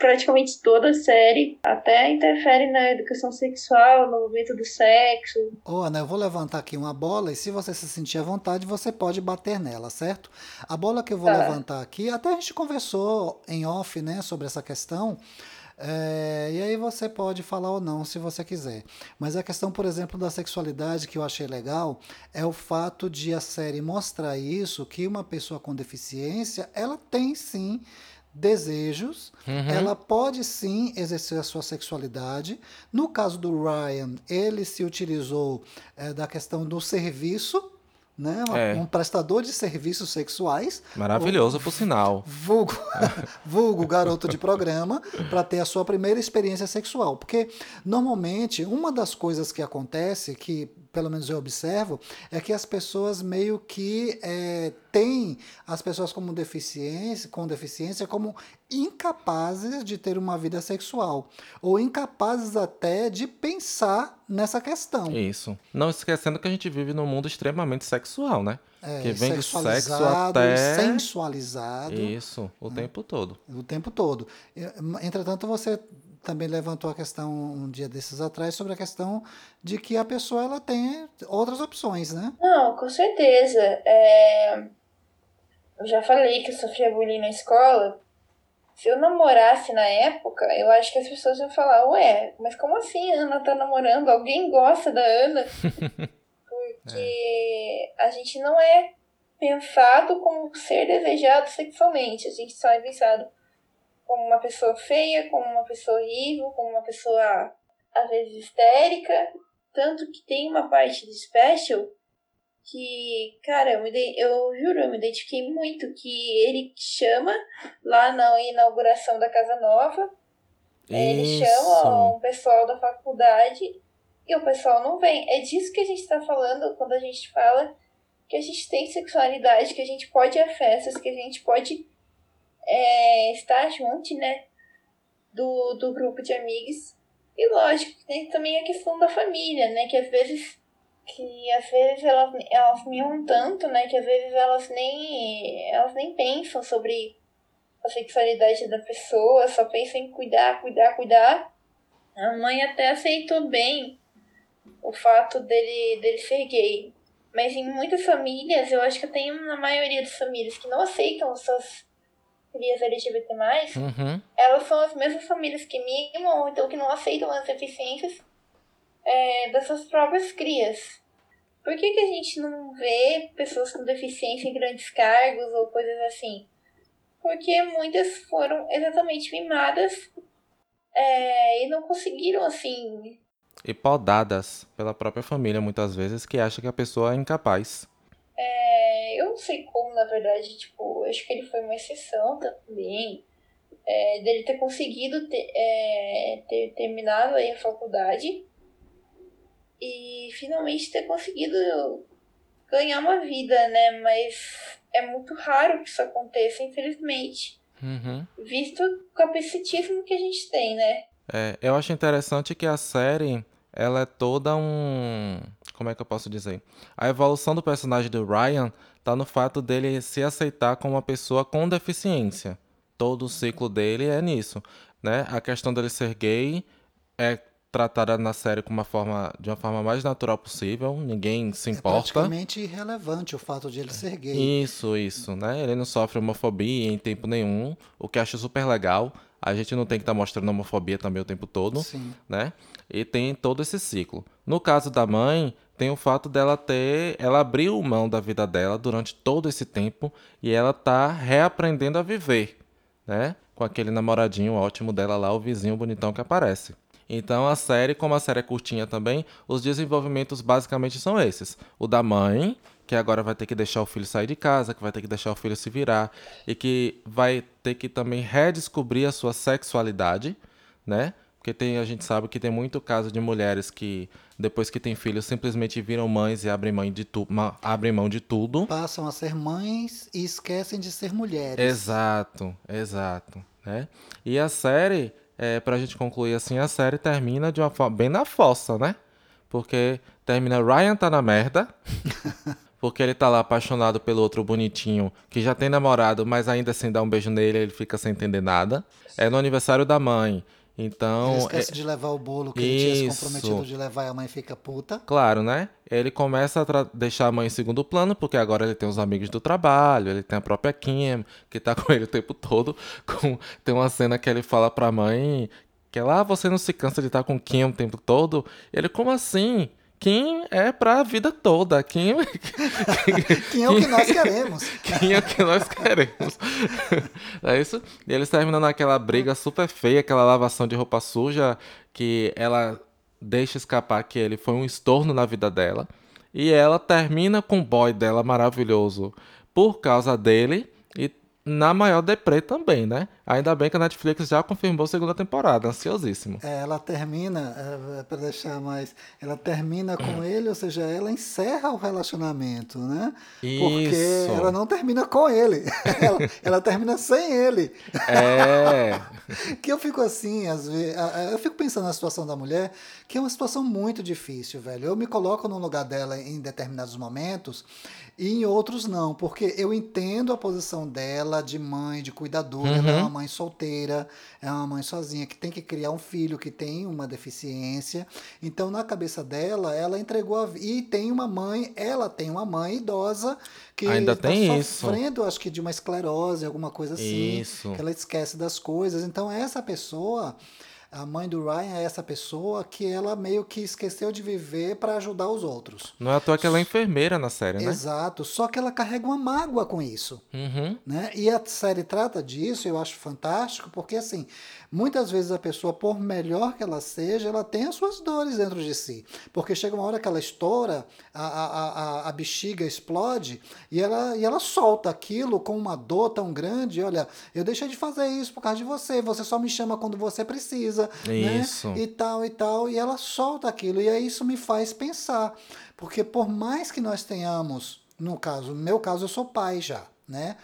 praticamente toda a série, até interfere na educação sexual, no momento do sexo. Ô, Ana, eu vou levantar aqui uma bola e se você se sentir à vontade, você pode bater nela, certo? A bola que eu vou tá. levantar aqui, até a gente conversou em off, né, sobre essa questão. É, e aí você pode falar ou não se você quiser. Mas a questão, por exemplo, da sexualidade que eu achei legal é o fato de a série mostrar isso, que uma pessoa com deficiência, ela tem sim desejos, uhum. ela pode sim exercer a sua sexualidade. No caso do Ryan, ele se utilizou é, da questão do serviço né? É. Um prestador de serviços sexuais. Maravilhoso, o, por sinal. Vulgo, vulgo garoto de programa, para ter a sua primeira experiência sexual. Porque, normalmente, uma das coisas que acontece, que pelo menos eu observo, é que as pessoas meio que é, têm as pessoas como deficiência, com deficiência como incapazes de ter uma vida sexual. Ou incapazes até de pensar nessa questão. Isso. Não esquecendo que a gente vive num mundo extremamente sexual, né? É, que vem do sexo até sensualizado. Isso, o tempo todo. O tempo todo. Entretanto, você também levantou a questão um dia desses atrás sobre a questão de que a pessoa ela tem outras opções, né? Não, com certeza. É... Eu já falei que eu sofria bullying na escola. Se eu namorasse na época, eu acho que as pessoas iam falar, ué, mas como assim a Ana tá namorando? Alguém gosta da Ana? Porque é. a gente não é pensado como ser desejado sexualmente. A gente só é pensado como uma pessoa feia, como uma pessoa horrível, como uma pessoa às vezes histérica. Tanto que tem uma parte do special que, cara, eu, me de... eu juro, eu me identifiquei muito. Que ele chama lá na inauguração da Casa Nova. Isso. Ele chama o pessoal da faculdade e o pessoal não vem. É disso que a gente está falando quando a gente fala que a gente tem sexualidade, que a gente pode ir a festas, que a gente pode é, estar junto, né? Do, do grupo de amigos. E lógico, tem também a questão da família, né? Que às vezes que às vezes elas, elas miam tanto, né? Que às vezes elas nem, elas nem pensam sobre a sexualidade da pessoa, só pensam em cuidar, cuidar, cuidar. A mãe até aceitou bem o fato dele, dele ser gay. Mas em muitas famílias, eu acho que tem na maioria das famílias que não aceitam suas crias LGBT+, uhum. elas são as mesmas famílias que mimam, ou então que não aceitam as deficiências é, das suas próprias crias. Por que, que a gente não vê pessoas com deficiência em grandes cargos ou coisas assim? Porque muitas foram exatamente mimadas é, e não conseguiram, assim. E podadas pela própria família, muitas vezes, que acha que a pessoa é incapaz. É, eu não sei como, na verdade, tipo, acho que ele foi uma exceção também. É, dele ter conseguido ter, é, ter terminado aí a faculdade e finalmente ter conseguido ganhar uma vida, né? Mas é muito raro que isso aconteça, infelizmente. Uhum. Visto o capacitismo que a gente tem, né? É, eu acho interessante que a série ela é toda um. Como é que eu posso dizer? A evolução do personagem do Ryan tá no fato dele se aceitar como uma pessoa com deficiência. Todo o ciclo dele é nisso, né? A questão dele ser gay é tratada na série com uma forma, de uma forma mais natural possível, ninguém se é importa. É praticamente irrelevante o fato de ele ser gay. Isso, isso, né? Ele não sofre homofobia em tempo nenhum, o que acho super legal. A gente não tem que estar tá mostrando homofobia também o tempo todo, Sim. né? E tem todo esse ciclo. No caso da mãe, tem o fato dela ter, ela abriu mão da vida dela durante todo esse tempo e ela tá reaprendendo a viver, né? Com aquele namoradinho ótimo dela lá, o vizinho bonitão que aparece. Então a série, como a série é curtinha também, os desenvolvimentos basicamente são esses. O da mãe, que agora vai ter que deixar o filho sair de casa, que vai ter que deixar o filho se virar e que vai ter que também redescobrir a sua sexualidade, né? Porque tem, a gente sabe que tem muito caso de mulheres que, depois que têm filhos, simplesmente viram mães e abrem mão de, tu, abrem mão de tudo. Passam a ser mães e esquecem de ser mulheres. Exato, exato. Né? E a série, é, pra gente concluir assim, a série termina de uma forma bem na fossa, né? Porque termina Ryan tá na merda. porque ele tá lá apaixonado pelo outro bonitinho que já tem namorado, mas ainda assim dá um beijo nele, ele fica sem entender nada. É no aniversário da mãe. Então. Ele esquece é... de levar o bolo que Isso. ele tinha se comprometido de levar e a mãe fica puta. Claro, né? Ele começa a deixar a mãe em segundo plano, porque agora ele tem os amigos do trabalho, ele tem a própria Kim, que tá com ele o tempo todo. Com... Tem uma cena que ele fala pra mãe Que ela, ah, você não se cansa de estar com Kim o tempo todo? Ele, como assim? Kim é pra vida toda. Kim, Kim é o que nós queremos. Kim é o que nós queremos. é isso? E eles terminam naquela briga super feia, aquela lavação de roupa suja, que ela deixa escapar que ele foi um estorno na vida dela. E ela termina com o boy dela maravilhoso por causa dele na maior deprê também, né? Ainda bem que a Netflix já confirmou a segunda temporada, ansiosíssimo. É, ela termina, é, é para deixar mais, ela termina com ele, ou seja, ela encerra o relacionamento, né? Isso. Porque ela não termina com ele, ela, ela termina sem ele. É. que eu fico assim, às vezes, eu fico pensando na situação da mulher, que é uma situação muito difícil, velho. Eu me coloco no lugar dela em determinados momentos e em outros não, porque eu entendo a posição dela de mãe, de cuidadora, uhum. ela é uma mãe solteira, é uma mãe sozinha que tem que criar um filho que tem uma deficiência. Então, na cabeça dela, ela entregou a e tem uma mãe, ela tem uma mãe idosa que ainda tá tem sofrendo, isso. acho que de uma esclerose, alguma coisa assim, isso. que ela esquece das coisas. Então, essa pessoa a mãe do Ryan é essa pessoa que ela meio que esqueceu de viver para ajudar os outros. Não é à toa que ela é enfermeira na série, né? Exato, só que ela carrega uma mágoa com isso. Uhum. Né? E a série trata disso, eu acho fantástico, porque assim, Muitas vezes a pessoa, por melhor que ela seja, ela tem as suas dores dentro de si. Porque chega uma hora que ela estoura, a, a, a, a bexiga explode e ela, e ela solta aquilo com uma dor tão grande. Olha, eu deixei de fazer isso por causa de você, você só me chama quando você precisa. Né? Isso. Né? E tal, e tal. E ela solta aquilo. E aí isso me faz pensar. Porque por mais que nós tenhamos, no caso, no meu caso, eu sou pai já, né?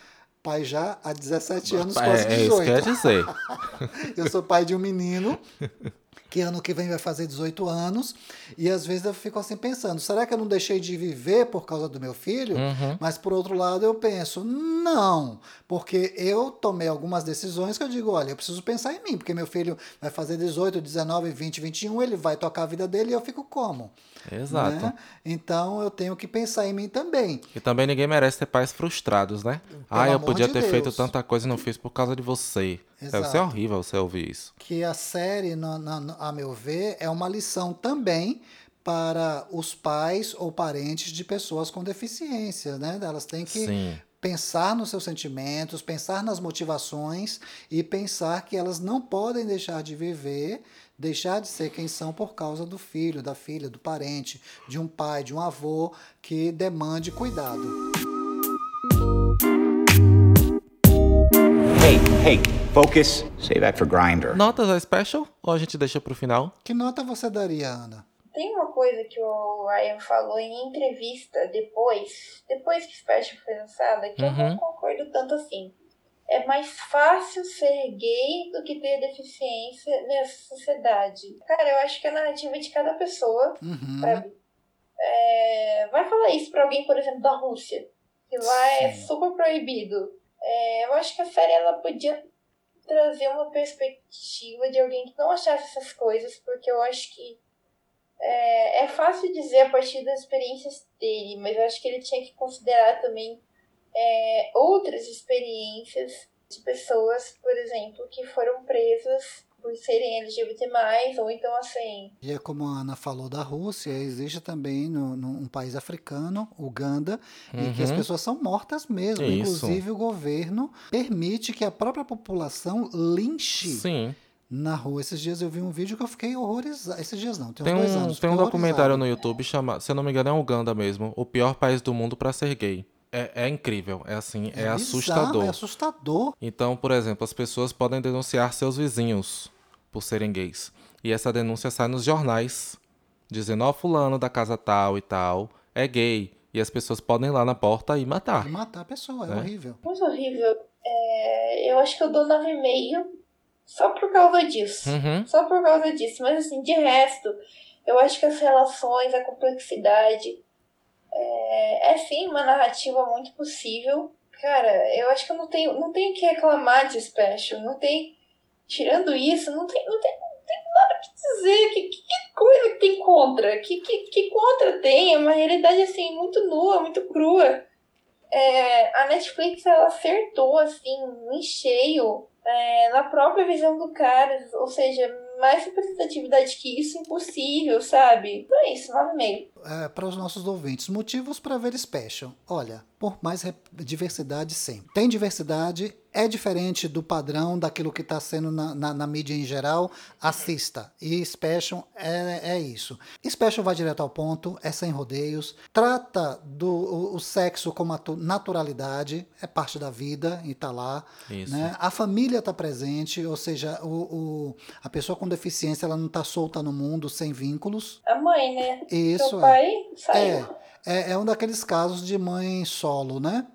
Pai já há 17 anos, quase 18. É, isso quer dizer. eu sou pai de um menino que ano que vem vai fazer 18 anos, e às vezes eu fico assim pensando, será que eu não deixei de viver por causa do meu filho? Uhum. Mas por outro lado eu penso, não, porque eu tomei algumas decisões que eu digo, olha, eu preciso pensar em mim, porque meu filho vai fazer 18, 19, 20, 21, ele vai tocar a vida dele e eu fico como? Exato. Né? Então eu tenho que pensar em mim também. E também ninguém merece ter pais frustrados, né? Pelo ah, eu podia de ter Deus. feito tanta coisa e não fiz por causa de você. Exato. Deve ser horrível você ouvir isso. Que a série, no, no, a meu ver, é uma lição também para os pais ou parentes de pessoas com deficiência, né? Elas têm que Sim. pensar nos seus sentimentos, pensar nas motivações e pensar que elas não podem deixar de viver, deixar de ser quem são por causa do filho, da filha, do parente, de um pai, de um avô que demande cuidado. Hey. Focus, save that for Grinder. Notas a special ou a gente deixa pro final? Que nota você daria, Ana? Tem uma coisa que o Ryan falou em entrevista depois, depois que o special foi lançada, que uhum. eu não uhum. concordo tanto assim. É mais fácil ser gay do que ter deficiência nessa sociedade. Cara, eu acho que é a narrativa de cada pessoa, uhum. sabe? É, vai falar isso pra alguém, por exemplo, da Rússia, que lá é Sim. é super proibido. É, eu acho que a série ela podia trazer uma perspectiva de alguém que não achasse essas coisas, porque eu acho que é, é fácil dizer a partir das experiências dele, mas eu acho que ele tinha que considerar também é, outras experiências de pessoas, por exemplo, que foram presas por serem LGBT+, ou então assim... E é como a Ana falou da Rússia, existe também no, no um país africano, Uganda, uhum. em que as uhum. pessoas são mortas mesmo. Isso. Inclusive o governo permite que a própria população linche... Sim na rua. Esses dias eu vi um vídeo que eu fiquei horrorizado. Esses dias não, tem, tem um, anos. Tem um documentário no YouTube chamado, se eu não me engano, é Uganda mesmo, o pior país do mundo para ser gay. É, é, incrível, é assim, é, é assustador. É assustador. Então, por exemplo, as pessoas podem denunciar seus vizinhos por serem gays. E essa denúncia sai nos jornais, dizendo, ó, oh, fulano da casa tal e tal é gay. E as pessoas podem ir lá na porta e matar. E matar a pessoa, é, é horrível. Muito horrível. É, eu acho que eu dou 9,5 só por causa disso. Uhum. Só por causa disso. Mas assim, de resto, eu acho que as relações, a complexidade, é, é sim uma narrativa muito possível. Cara, eu acho que eu não tenho, não tenho que reclamar de Special. Não tem Tirando isso, não tem, não tem, não tem nada que dizer. Que, que, que, coisa que tem contra? Que, que, que contra tem? É uma realidade assim, muito nua, muito crua. É, a Netflix ela acertou assim, em cheio, é, na própria visão do cara. Ou seja, mais representatividade que isso impossível, sabe? Então é isso, 9,5. É, para os nossos ouvintes, motivos para ver Special. Olha, por mais diversidade sempre. Tem diversidade, é diferente do padrão daquilo que está sendo na, na, na, mídia em geral, assista. E Special é, é isso. Special vai direto ao ponto, é sem rodeios, trata do o, o sexo como naturalidade, é parte da vida e está lá. Né? A família está presente, ou seja, o, o, a pessoa com deficiência ela não está solta no mundo sem vínculos. A mãe, né? Isso. Seu pai é. saiu. É, é, é um daqueles casos de mãe solo, né?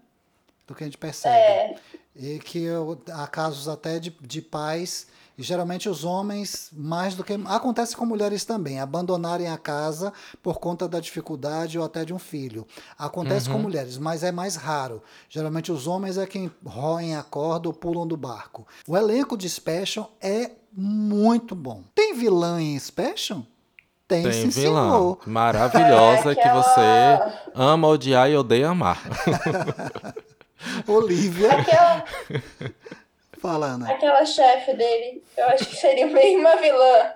Do que a gente percebe. É. E que há casos até de, de pais, e geralmente os homens, mais do que. Acontece com mulheres também, abandonarem a casa por conta da dificuldade ou até de um filho. Acontece uhum. com mulheres, mas é mais raro. Geralmente os homens é quem roem a corda ou pulam do barco. O elenco de Special é muito bom. Tem vilã em Special? Tem, Tem sim, vilã maravilhosa é, que, que ela... você ama odiar e odeia amar. Olivia. Aquela... Fala, Ana. Aquela chefe dele, eu acho que seria meio uma vilã.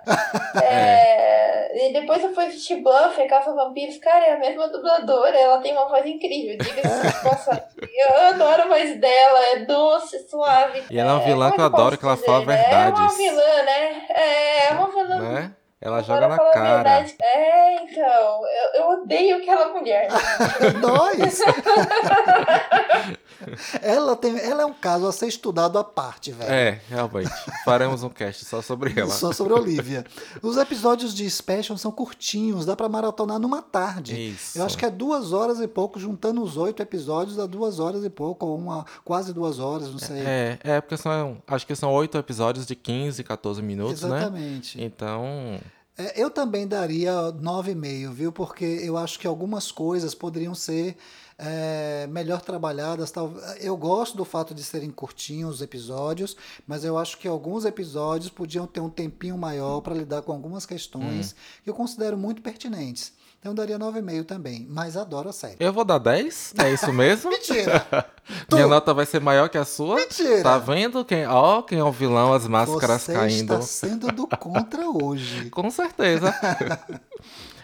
É... é. E depois eu fui assistir Buffy, Caça Vampiros. Cara, é a mesma dubladora, ela tem uma voz incrível. Diga-se Eu adoro a voz dela, é doce, suave. E ela é uma vilã é, que eu adoro, que ela fala verdades. É uma vilã, né? É, é uma vilã. Né? Ela joga na cara. É, então. Eu, eu odeio aquela mulher. Nós! ela, tem, ela é um caso a ser estudado à parte, velho. É, realmente. Faremos um cast só sobre ela. Só sobre Olivia. Os episódios de Special são curtinhos, dá pra maratonar numa tarde. Isso. Eu acho que é duas horas e pouco, juntando os oito episódios, dá duas horas e pouco, ou uma, quase duas horas, não sei. É, é porque são, acho que são oito episódios de 15, 14 minutos, Exatamente. né? Exatamente. Então. É, eu também daria 9,5, viu? Porque eu acho que algumas coisas poderiam ser é, melhor trabalhadas. Tal. Eu gosto do fato de serem curtinhos os episódios, mas eu acho que alguns episódios podiam ter um tempinho maior para lidar com algumas questões hum. que eu considero muito pertinentes. Então eu daria 9,5 também, mas adoro a série. Eu vou dar 10? É isso mesmo? Mentira! Minha nota vai ser maior que a sua? Mentira! Tá vendo quem, ó, quem é o vilão, as máscaras Você caindo. Você está sendo do contra hoje. Com certeza.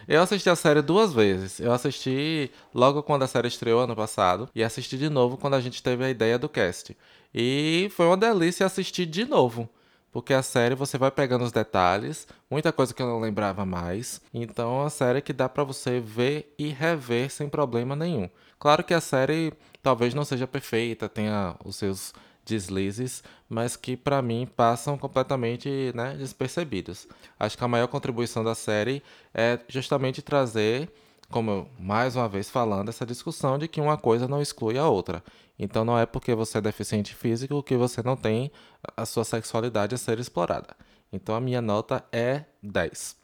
Eu assisti a série duas vezes. Eu assisti logo quando a série estreou ano passado e assisti de novo quando a gente teve a ideia do cast. E foi uma delícia assistir de novo porque a série você vai pegando os detalhes, muita coisa que eu não lembrava mais. Então é uma série que dá para você ver e rever sem problema nenhum. Claro que a série talvez não seja perfeita, tenha os seus deslizes, mas que para mim passam completamente né, despercebidos. Acho que a maior contribuição da série é justamente trazer, como eu, mais uma vez falando, essa discussão de que uma coisa não exclui a outra. Então não é porque você é deficiente físico que você não tem a sua sexualidade a ser explorada. Então a minha nota é 10.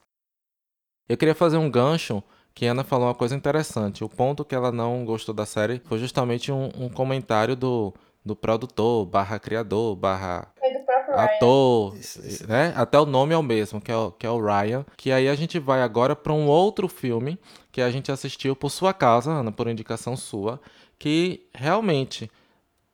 Eu queria fazer um gancho que Ana falou uma coisa interessante. O ponto que ela não gostou da série foi justamente um, um comentário do, do produtor, barra criador, barra ator, isso, isso. né? Até o nome é o mesmo, que é o, que é o Ryan. Que aí a gente vai agora para um outro filme que a gente assistiu por sua causa, Ana, por indicação sua, que realmente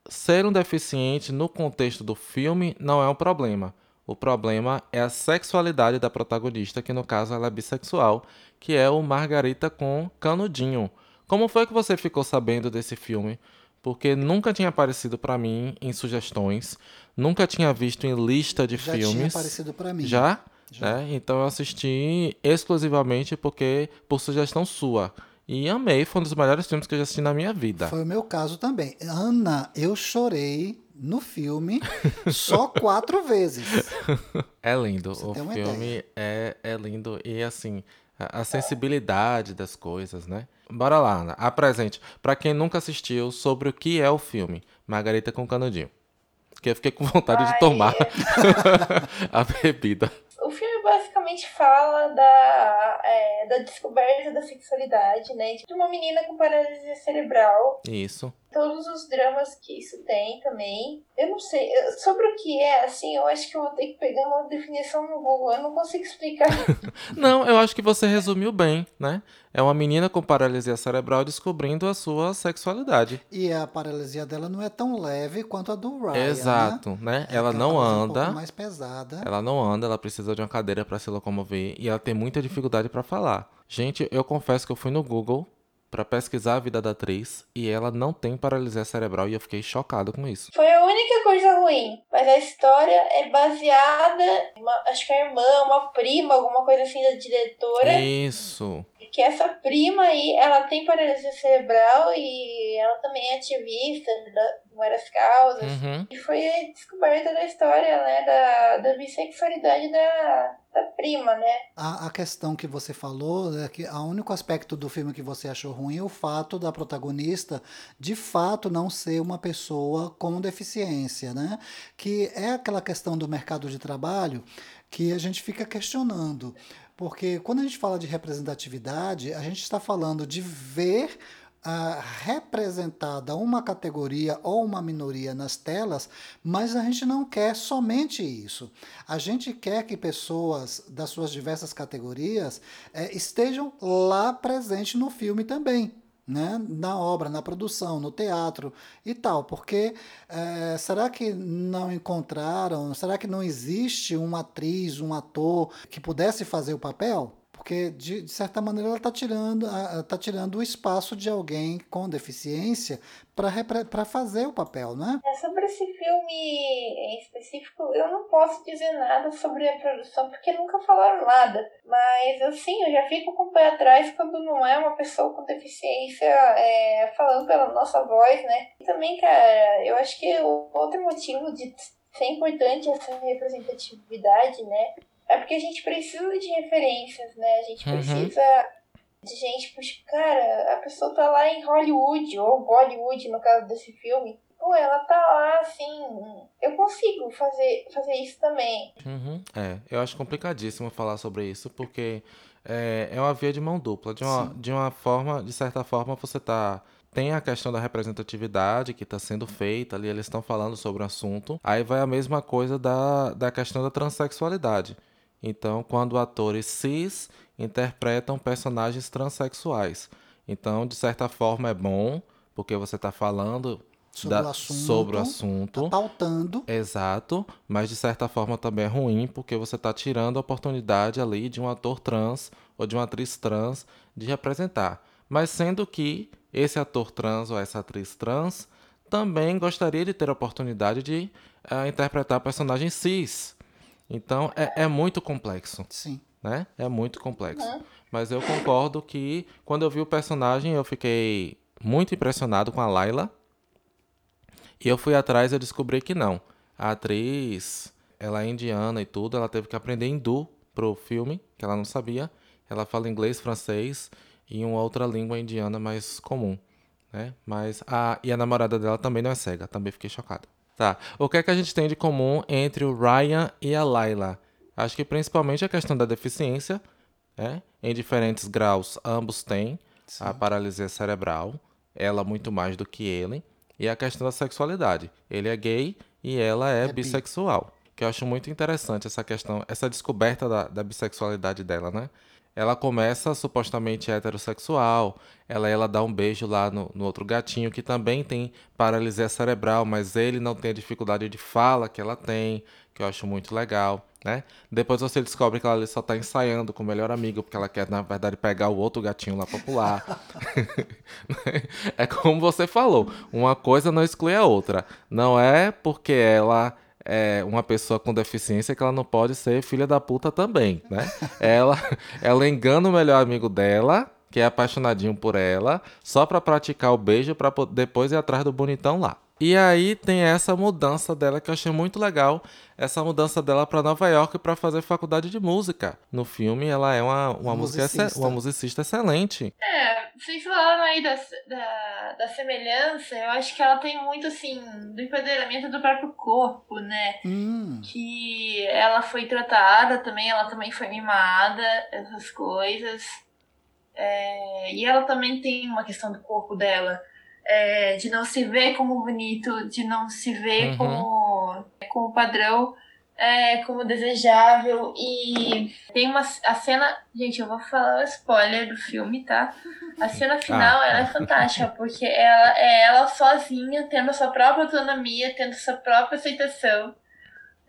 ser um deficiente no contexto do filme não é um problema. O problema é a sexualidade da protagonista, que no caso ela é bissexual, que é o Margarita com Canudinho. Como foi que você ficou sabendo desse filme? Porque nunca tinha aparecido para mim em sugestões, nunca tinha visto em lista de Já filmes. Já tinha aparecido para mim. Já? Já. É, então eu assisti exclusivamente porque por sugestão sua. E amei, foi um dos melhores filmes que eu já assisti na minha vida. Foi o meu caso também. Ana, eu chorei no filme só quatro vezes. É lindo. o filme é, é lindo. E assim, a, a, sensibilidade das coisas, né? Bora lá, Ana. Apresente. Para quem nunca assistiu, sobre o que é o filme Margarita com Canudinho. Que eu fiquei com vontade Ai. de tomar a bebida o filme basicamente fala da, é, da descoberta da sexualidade, né? De uma menina com paralisia cerebral. Isso. todos os dramas que isso tem também. Eu não sei, sobre o que é, assim, eu acho que eu vou ter que pegar uma definição no Google, eu não consigo explicar. não, eu acho que você resumiu bem, né? É uma menina com paralisia cerebral descobrindo a sua sexualidade. E a paralisia dela não é tão leve quanto a do Ryan. Exato, né? né? Ela não anda. Um mais pesada. Ela não anda, ela precisa de uma cadeira para se locomover e ela tem muita dificuldade para falar. Gente, eu confesso que eu fui no Google para pesquisar a vida da atriz e ela não tem paralisia cerebral e eu fiquei chocado com isso. Foi a única coisa ruim, mas a história é baseada, uma, acho que a irmã, uma prima, alguma coisa assim da diretora. Isso. Que essa prima aí, ela tem paralisia cerebral e ela também é ativista de várias causas. Uhum. E foi a descoberta da história, né, da, da bissexualidade da, da prima, né? A, a questão que você falou é que o único aspecto do filme que você achou ruim é o fato da protagonista de fato não ser uma pessoa com deficiência, né? Que é aquela questão do mercado de trabalho que a gente fica questionando. Porque quando a gente fala de representatividade, a gente está falando de ver uh, representada uma categoria ou uma minoria nas telas, mas a gente não quer somente isso. A gente quer que pessoas das suas diversas categorias eh, estejam lá presentes no filme também. Né? na obra, na produção, no teatro e tal, porque é, será que não encontraram, será que não existe uma atriz, um ator que pudesse fazer o papel? Porque, de, de certa maneira, ela está tirando, tá tirando o espaço de alguém com deficiência para fazer o papel, né? É, sobre esse filme em específico, eu não posso dizer nada sobre a produção, porque nunca falaram nada. Mas, assim, eu já fico com o pé atrás quando não é uma pessoa com deficiência é, falando pela nossa voz, né? E também, cara, eu acho que o outro motivo de ser importante essa representatividade, né? É porque a gente precisa de referências, né? A gente uhum. precisa de gente, puxa, cara, a pessoa tá lá em Hollywood, ou Bollywood, no caso desse filme. Pô, ela tá lá, assim, eu consigo fazer, fazer isso também. Uhum. É, eu acho complicadíssimo falar sobre isso, porque é, é uma via de mão dupla. De uma, de uma forma, de certa forma, você tá tem a questão da representatividade que está sendo feita ali, eles estão falando sobre o assunto. Aí vai a mesma coisa da, da questão da transexualidade. Então, quando atores cis interpretam personagens transexuais. Então, de certa forma, é bom, porque você está falando sobre, da, o assunto, sobre o assunto. Tá pautando. Exato. Mas de certa forma também é ruim, porque você está tirando a oportunidade ali de um ator trans ou de uma atriz trans de representar. Mas sendo que esse ator trans ou essa atriz trans também gostaria de ter a oportunidade de uh, interpretar personagens cis. Então é, é muito complexo. Sim. Né? É muito complexo. Uhum. Mas eu concordo que quando eu vi o personagem, eu fiquei muito impressionado com a Layla. E eu fui atrás e descobri que não. A atriz, ela é indiana e tudo, ela teve que aprender hindu pro filme, que ela não sabia. Ela fala inglês, francês e uma outra língua indiana mais comum, né? Mas a e a namorada dela também não é cega, também fiquei chocado. Tá. O que é que a gente tem de comum entre o Ryan e a Layla? Acho que principalmente a questão da deficiência, né? Em diferentes graus, ambos têm Sim. a paralisia cerebral, ela muito mais do que ele, e a questão da sexualidade. Ele é gay e ela é, é bissexual. Bi. Que eu acho muito interessante essa questão, essa descoberta da, da bissexualidade dela, né? Ela começa supostamente heterossexual, ela, ela dá um beijo lá no, no, outro gatinho que também tem paralisia cerebral, mas ele não tem a dificuldade de fala que ela tem, que eu acho muito legal, né? Depois você descobre que ela só está ensaiando com o melhor amigo, porque ela quer, na verdade, pegar o outro gatinho lá popular. é como você falou, uma coisa não exclui a outra. Não é porque ela é, uma pessoa com deficiência que ela não pode ser filha da puta também, né? ela, ela engana o melhor amigo dela, que é apaixonadinho por ela, só para praticar o beijo para depois ir atrás do bonitão lá. E aí tem essa mudança dela que eu achei muito legal, essa mudança dela para Nova York para fazer faculdade de música. No filme ela é uma, uma, musicista. uma musicista excelente. É, vocês falaram aí da, da, da, semelhança, eu acho que ela tem muito assim, do empoderamento do próprio corpo, né? Hum. Que ela foi tratada também, ela também foi mimada, essas coisas. É, e ela também tem uma questão do corpo dela é, de não se ver como bonito, de não se ver uhum. como, como padrão, é, como desejável. E tem uma a cena. Gente, eu vou falar o spoiler do filme, tá? A cena final ah. ela é fantástica, porque ela é ela sozinha, tendo a sua própria autonomia, tendo sua própria aceitação.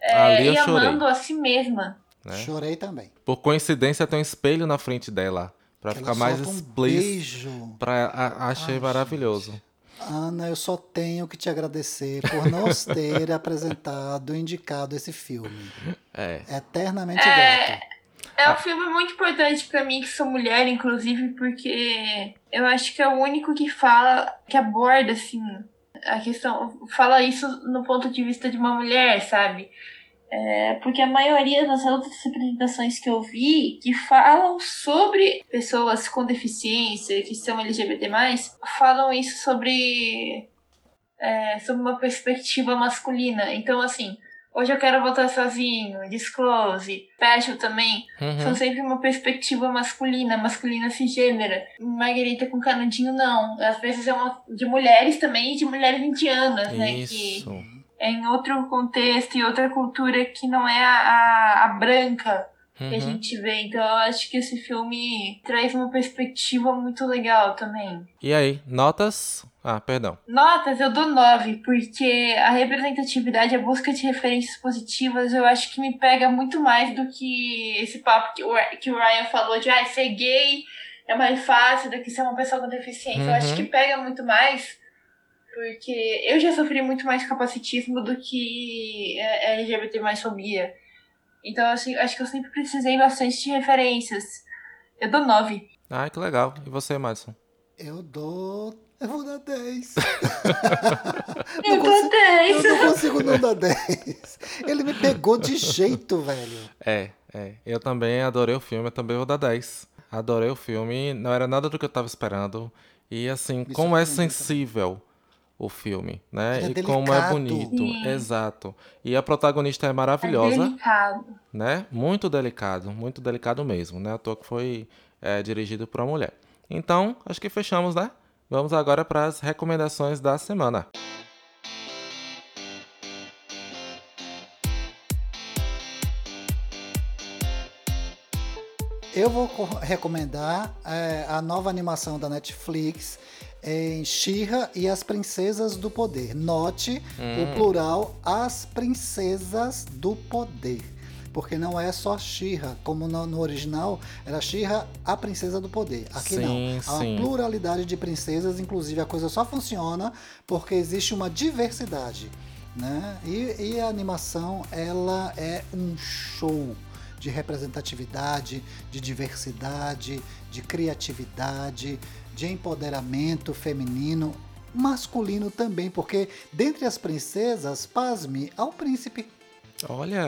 É, e amando a si mesma. Né? Chorei também. Por coincidência, tem um espelho na frente dela. Pra que ficar mais explícito. Um pra, a, achei Ai, maravilhoso. Gente. Ana, eu só tenho que te agradecer por nos ter apresentado, indicado esse filme. É. Eternamente é, grato. É um filme muito importante para mim, que sou mulher, inclusive, porque eu acho que é o único que fala, que aborda, assim, a questão. Fala isso no ponto de vista de uma mulher, sabe? É, porque a maioria das outras representações que eu vi que falam sobre pessoas com deficiência, que são LGBT, falam isso sobre, é, sobre uma perspectiva masculina. Então, assim, hoje eu quero voltar sozinho, Disclose, Special também, uhum. são sempre uma perspectiva masculina, masculina cisgênera. Margarita com canudinho, não. Às vezes é uma de mulheres também de mulheres indianas, né? Isso. Que, é em outro contexto e outra cultura que não é a, a, a branca uhum. que a uhum. gente vê. Então eu acho que esse filme traz uma perspectiva muito legal também. E aí, notas? Ah, perdão. Notas, eu dou nove, porque a representatividade, a busca de referências positivas, eu acho que me pega muito mais do que esse papo que o, que o Ryan falou de ah, ser gay é mais fácil do que ser uma pessoa com deficiência. Uhum. Eu acho uhum. que pega muito mais porque eu já sofri muito mais capacitismo do que LGBT mais fobia. Então, assim, acho que eu sempre precisei bastante de referências. Eu dou 9. Ah, que legal. E você, Madison? Eu dou. Eu vou dar 10. eu dou 10. Eu não consigo não dar 10. Ele me pegou de jeito, velho. É, é. Eu também adorei o filme, eu também vou dar 10. Adorei o filme, não era nada do que eu tava esperando. E assim, me como é sensível o filme, né? É e delicado. como é bonito, Sim. exato. E a protagonista é maravilhosa, é delicado. né? Muito delicado, muito delicado mesmo, né? A toa que foi é, dirigido por uma mulher. Então, acho que fechamos, né? Vamos agora para as recomendações da semana. Eu vou recomendar é, a nova animação da Netflix em Shira e as Princesas do Poder. Note hum. o plural As Princesas do Poder. Porque não é só Shira, como no, no, original era Shira, a Princesa do Poder. Aqui sim, não. Há uma pluralidade de princesas, inclusive a coisa só funciona porque existe uma diversidade. Né? E, e a animação ela é um show de representatividade, de diversidade, de criatividade, de empoderamento feminino, masculino também, porque dentre as princesas, pasme, há um príncipe. Olha,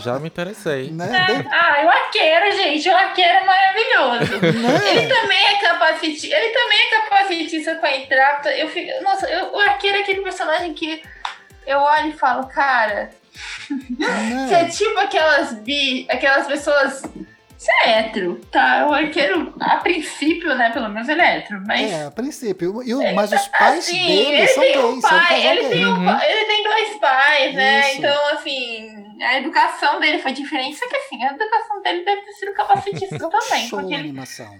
já me interessei. né? é, ah, o arqueiro, gente, o arqueiro é maravilhoso. Né? Ele também é capacitista, ele também é capacitista com a entrada. Eu fico, nossa, eu, o arqueiro é aquele personagem que eu olho e falo, cara, né? você é tipo aquelas bi, aquelas pessoas você é hétero, tá? O arqueiro, a princípio, né? Pelo menos ele é hétero, mas. É, a princípio. E, mas os pais assim, dele são gays. Um pai, ele, tem um, uhum. ele tem dois pais, né? Isso. Então, assim, a educação dele foi diferente. Só que, assim, a educação dele deve ter sido capacitista é também. Show porque ele, animação.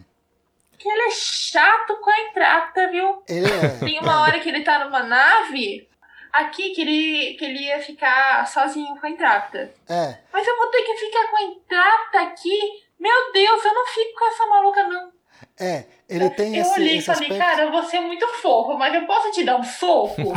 Porque ele é chato com a entrada, viu? Ele é. Tem uma hora que ele tá numa nave aqui que ele, que ele ia ficar sozinho com a entrada. É. Mas eu vou ter que ficar com a entrada aqui meu Deus, eu não fico com essa maluca, não. É, ele tem eu esse. Eu olhei e falei, aspecto... cara, você é muito fofo, mas eu posso te dar um soco?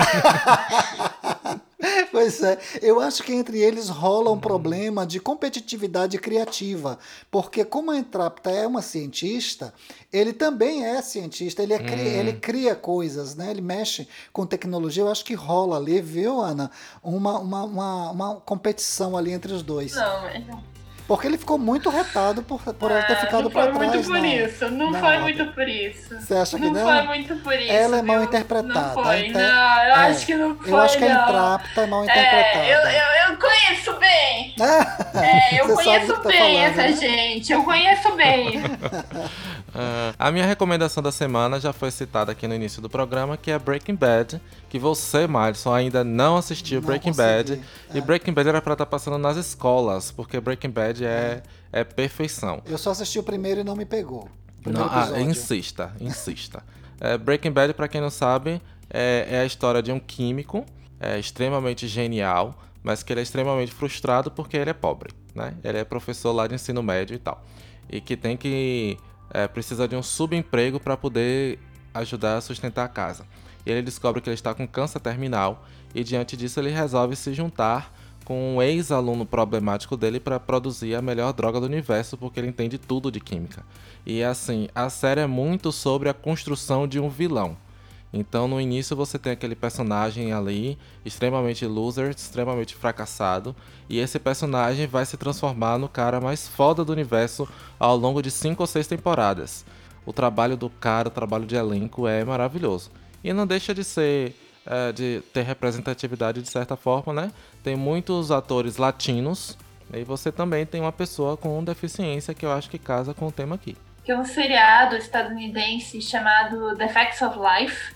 pois é, eu acho que entre eles rola um problema de competitividade criativa, porque como a Entrapta é uma cientista, ele também é cientista, ele, é hum. cria, ele cria coisas, né? Ele mexe com tecnologia, eu acho que rola ali, viu, Ana? Uma, uma, uma, uma competição ali entre os dois. Não, não. Porque ele ficou muito retado por, por ela ter ah, ficado pra trás. Não foi muito por isso, não foi muito por isso. Você acha que não? Não foi muito por isso. Ela é mal interpretada. Não foi, não, eu é, acho que não foi. Eu acho que não. a Entrapta é mal interpretada. É, eu, eu, eu conheço bem. é, eu Você conheço tá bem falando, essa né? gente, eu conheço bem. Uh, a minha recomendação da semana já foi citada aqui no início do programa, que é Breaking Bad, que você, Madison, ainda não assistiu não Breaking consegui. Bad. É. E Breaking Bad era pra estar tá passando nas escolas, porque Breaking Bad é, é. é perfeição. Eu só assisti o primeiro e não me pegou. Não, ah, insista, insista. é, Breaking Bad, para quem não sabe, é, é, a história de um químico é, extremamente genial, mas que ele é extremamente frustrado porque ele é pobre, né? Ele é professor lá de ensino médio e tal. E que tem que é, precisa de um subemprego para poder ajudar a sustentar a casa. E ele descobre que ele está com câncer terminal e diante disso ele resolve se juntar com um ex-aluno problemático dele para produzir a melhor droga do universo, porque ele entende tudo de química. E assim, a série é muito sobre a construção de um vilão. Então, no início você tem aquele personagem ali, extremamente loser, extremamente fracassado, e esse personagem vai se transformar no cara mais foda do universo ao longo de cinco ou seis temporadas. O trabalho do cara, o trabalho de elenco é maravilhoso. E não deixa de ser é, de ter representatividade de certa forma, né? Tem muitos atores latinos e você também tem uma pessoa com deficiência que eu acho que casa com o tema aqui. Que é um seriado estadunidense chamado The Facts of Life,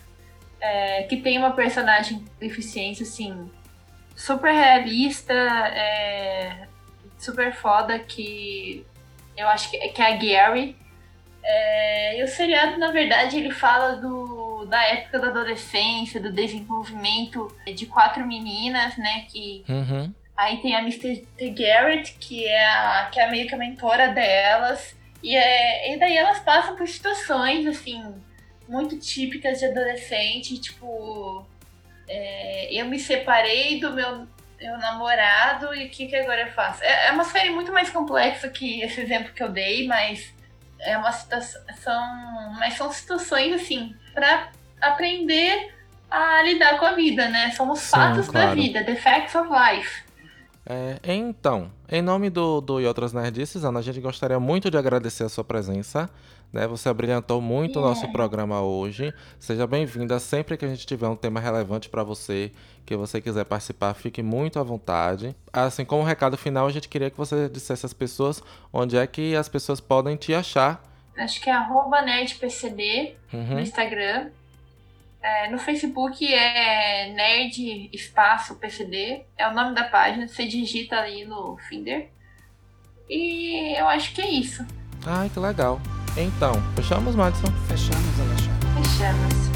é, que tem uma personagem com deficiência, assim, super realista, é, super foda, que eu acho que, que é a Gary. É, e o seriado, na verdade, ele fala do, da época da adolescência, do desenvolvimento de quatro meninas, né? Que uhum. aí tem a Mr. Garrett, que é a, que é meio que a mentora delas. E, é, e daí elas passam por situações, assim, muito típicas de adolescente, tipo, é, eu me separei do meu, meu namorado e o que, que agora eu faço? É, é, uma série muito mais complexa que esse exemplo que eu dei, mas é uma situação, mas são situações assim para aprender a lidar com a vida, né? São os Sim, fatos claro. da vida, the facts of life. É, então, em nome do, do E Outras Nerdices, Ana, a gente gostaria muito de agradecer a sua presença. Né? Você abrilhantou muito o nosso programa hoje. Seja bem-vinda. Sempre que a gente tiver um tema relevante para você, que você quiser participar, fique muito à vontade. Assim, como recado final, a gente queria que você dissesse às pessoas onde é que as pessoas podem te achar. Acho que é nerdpcd uhum. no Instagram. É, no Facebook é Nerd Espaço PCD, é o nome da página, você digita ali no Finder. E eu acho que é isso. Ai, que legal. Então, fechamos, Madison? Fechamos, Alexandre. Fechamos.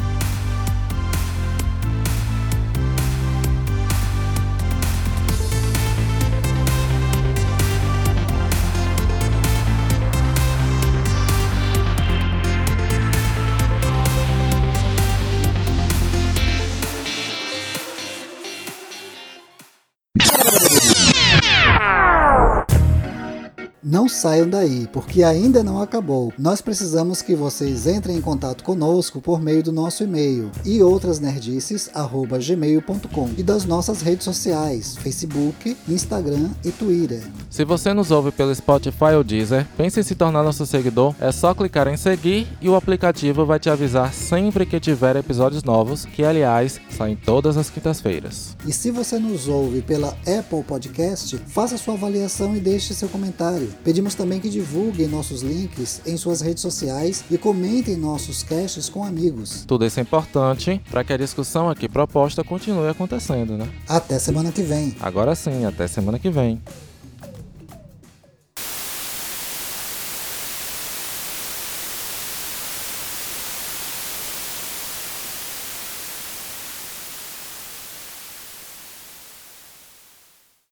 Não saiam daí, porque ainda não acabou. Nós precisamos que vocês entrem em contato conosco por meio do nosso e-mail e outras nerdices@gmail.com e das nossas redes sociais, Facebook, Instagram e Twitter. Se você nos ouve pelo Spotify ou Deezer, pense em se tornar nosso seguidor, é só clicar em seguir e o aplicativo vai te avisar sempre que tiver episódios novos, que aliás saem todas as quintas-feiras. E se você nos ouve pela Apple Podcast, faça sua avaliação e deixe seu comentário. Pedimos também que divulguem nossos links em suas redes sociais e comentem nossos casts com amigos. Tudo isso é importante para que a discussão aqui proposta continue acontecendo, né? Até semana que vem. Agora sim, até semana que vem.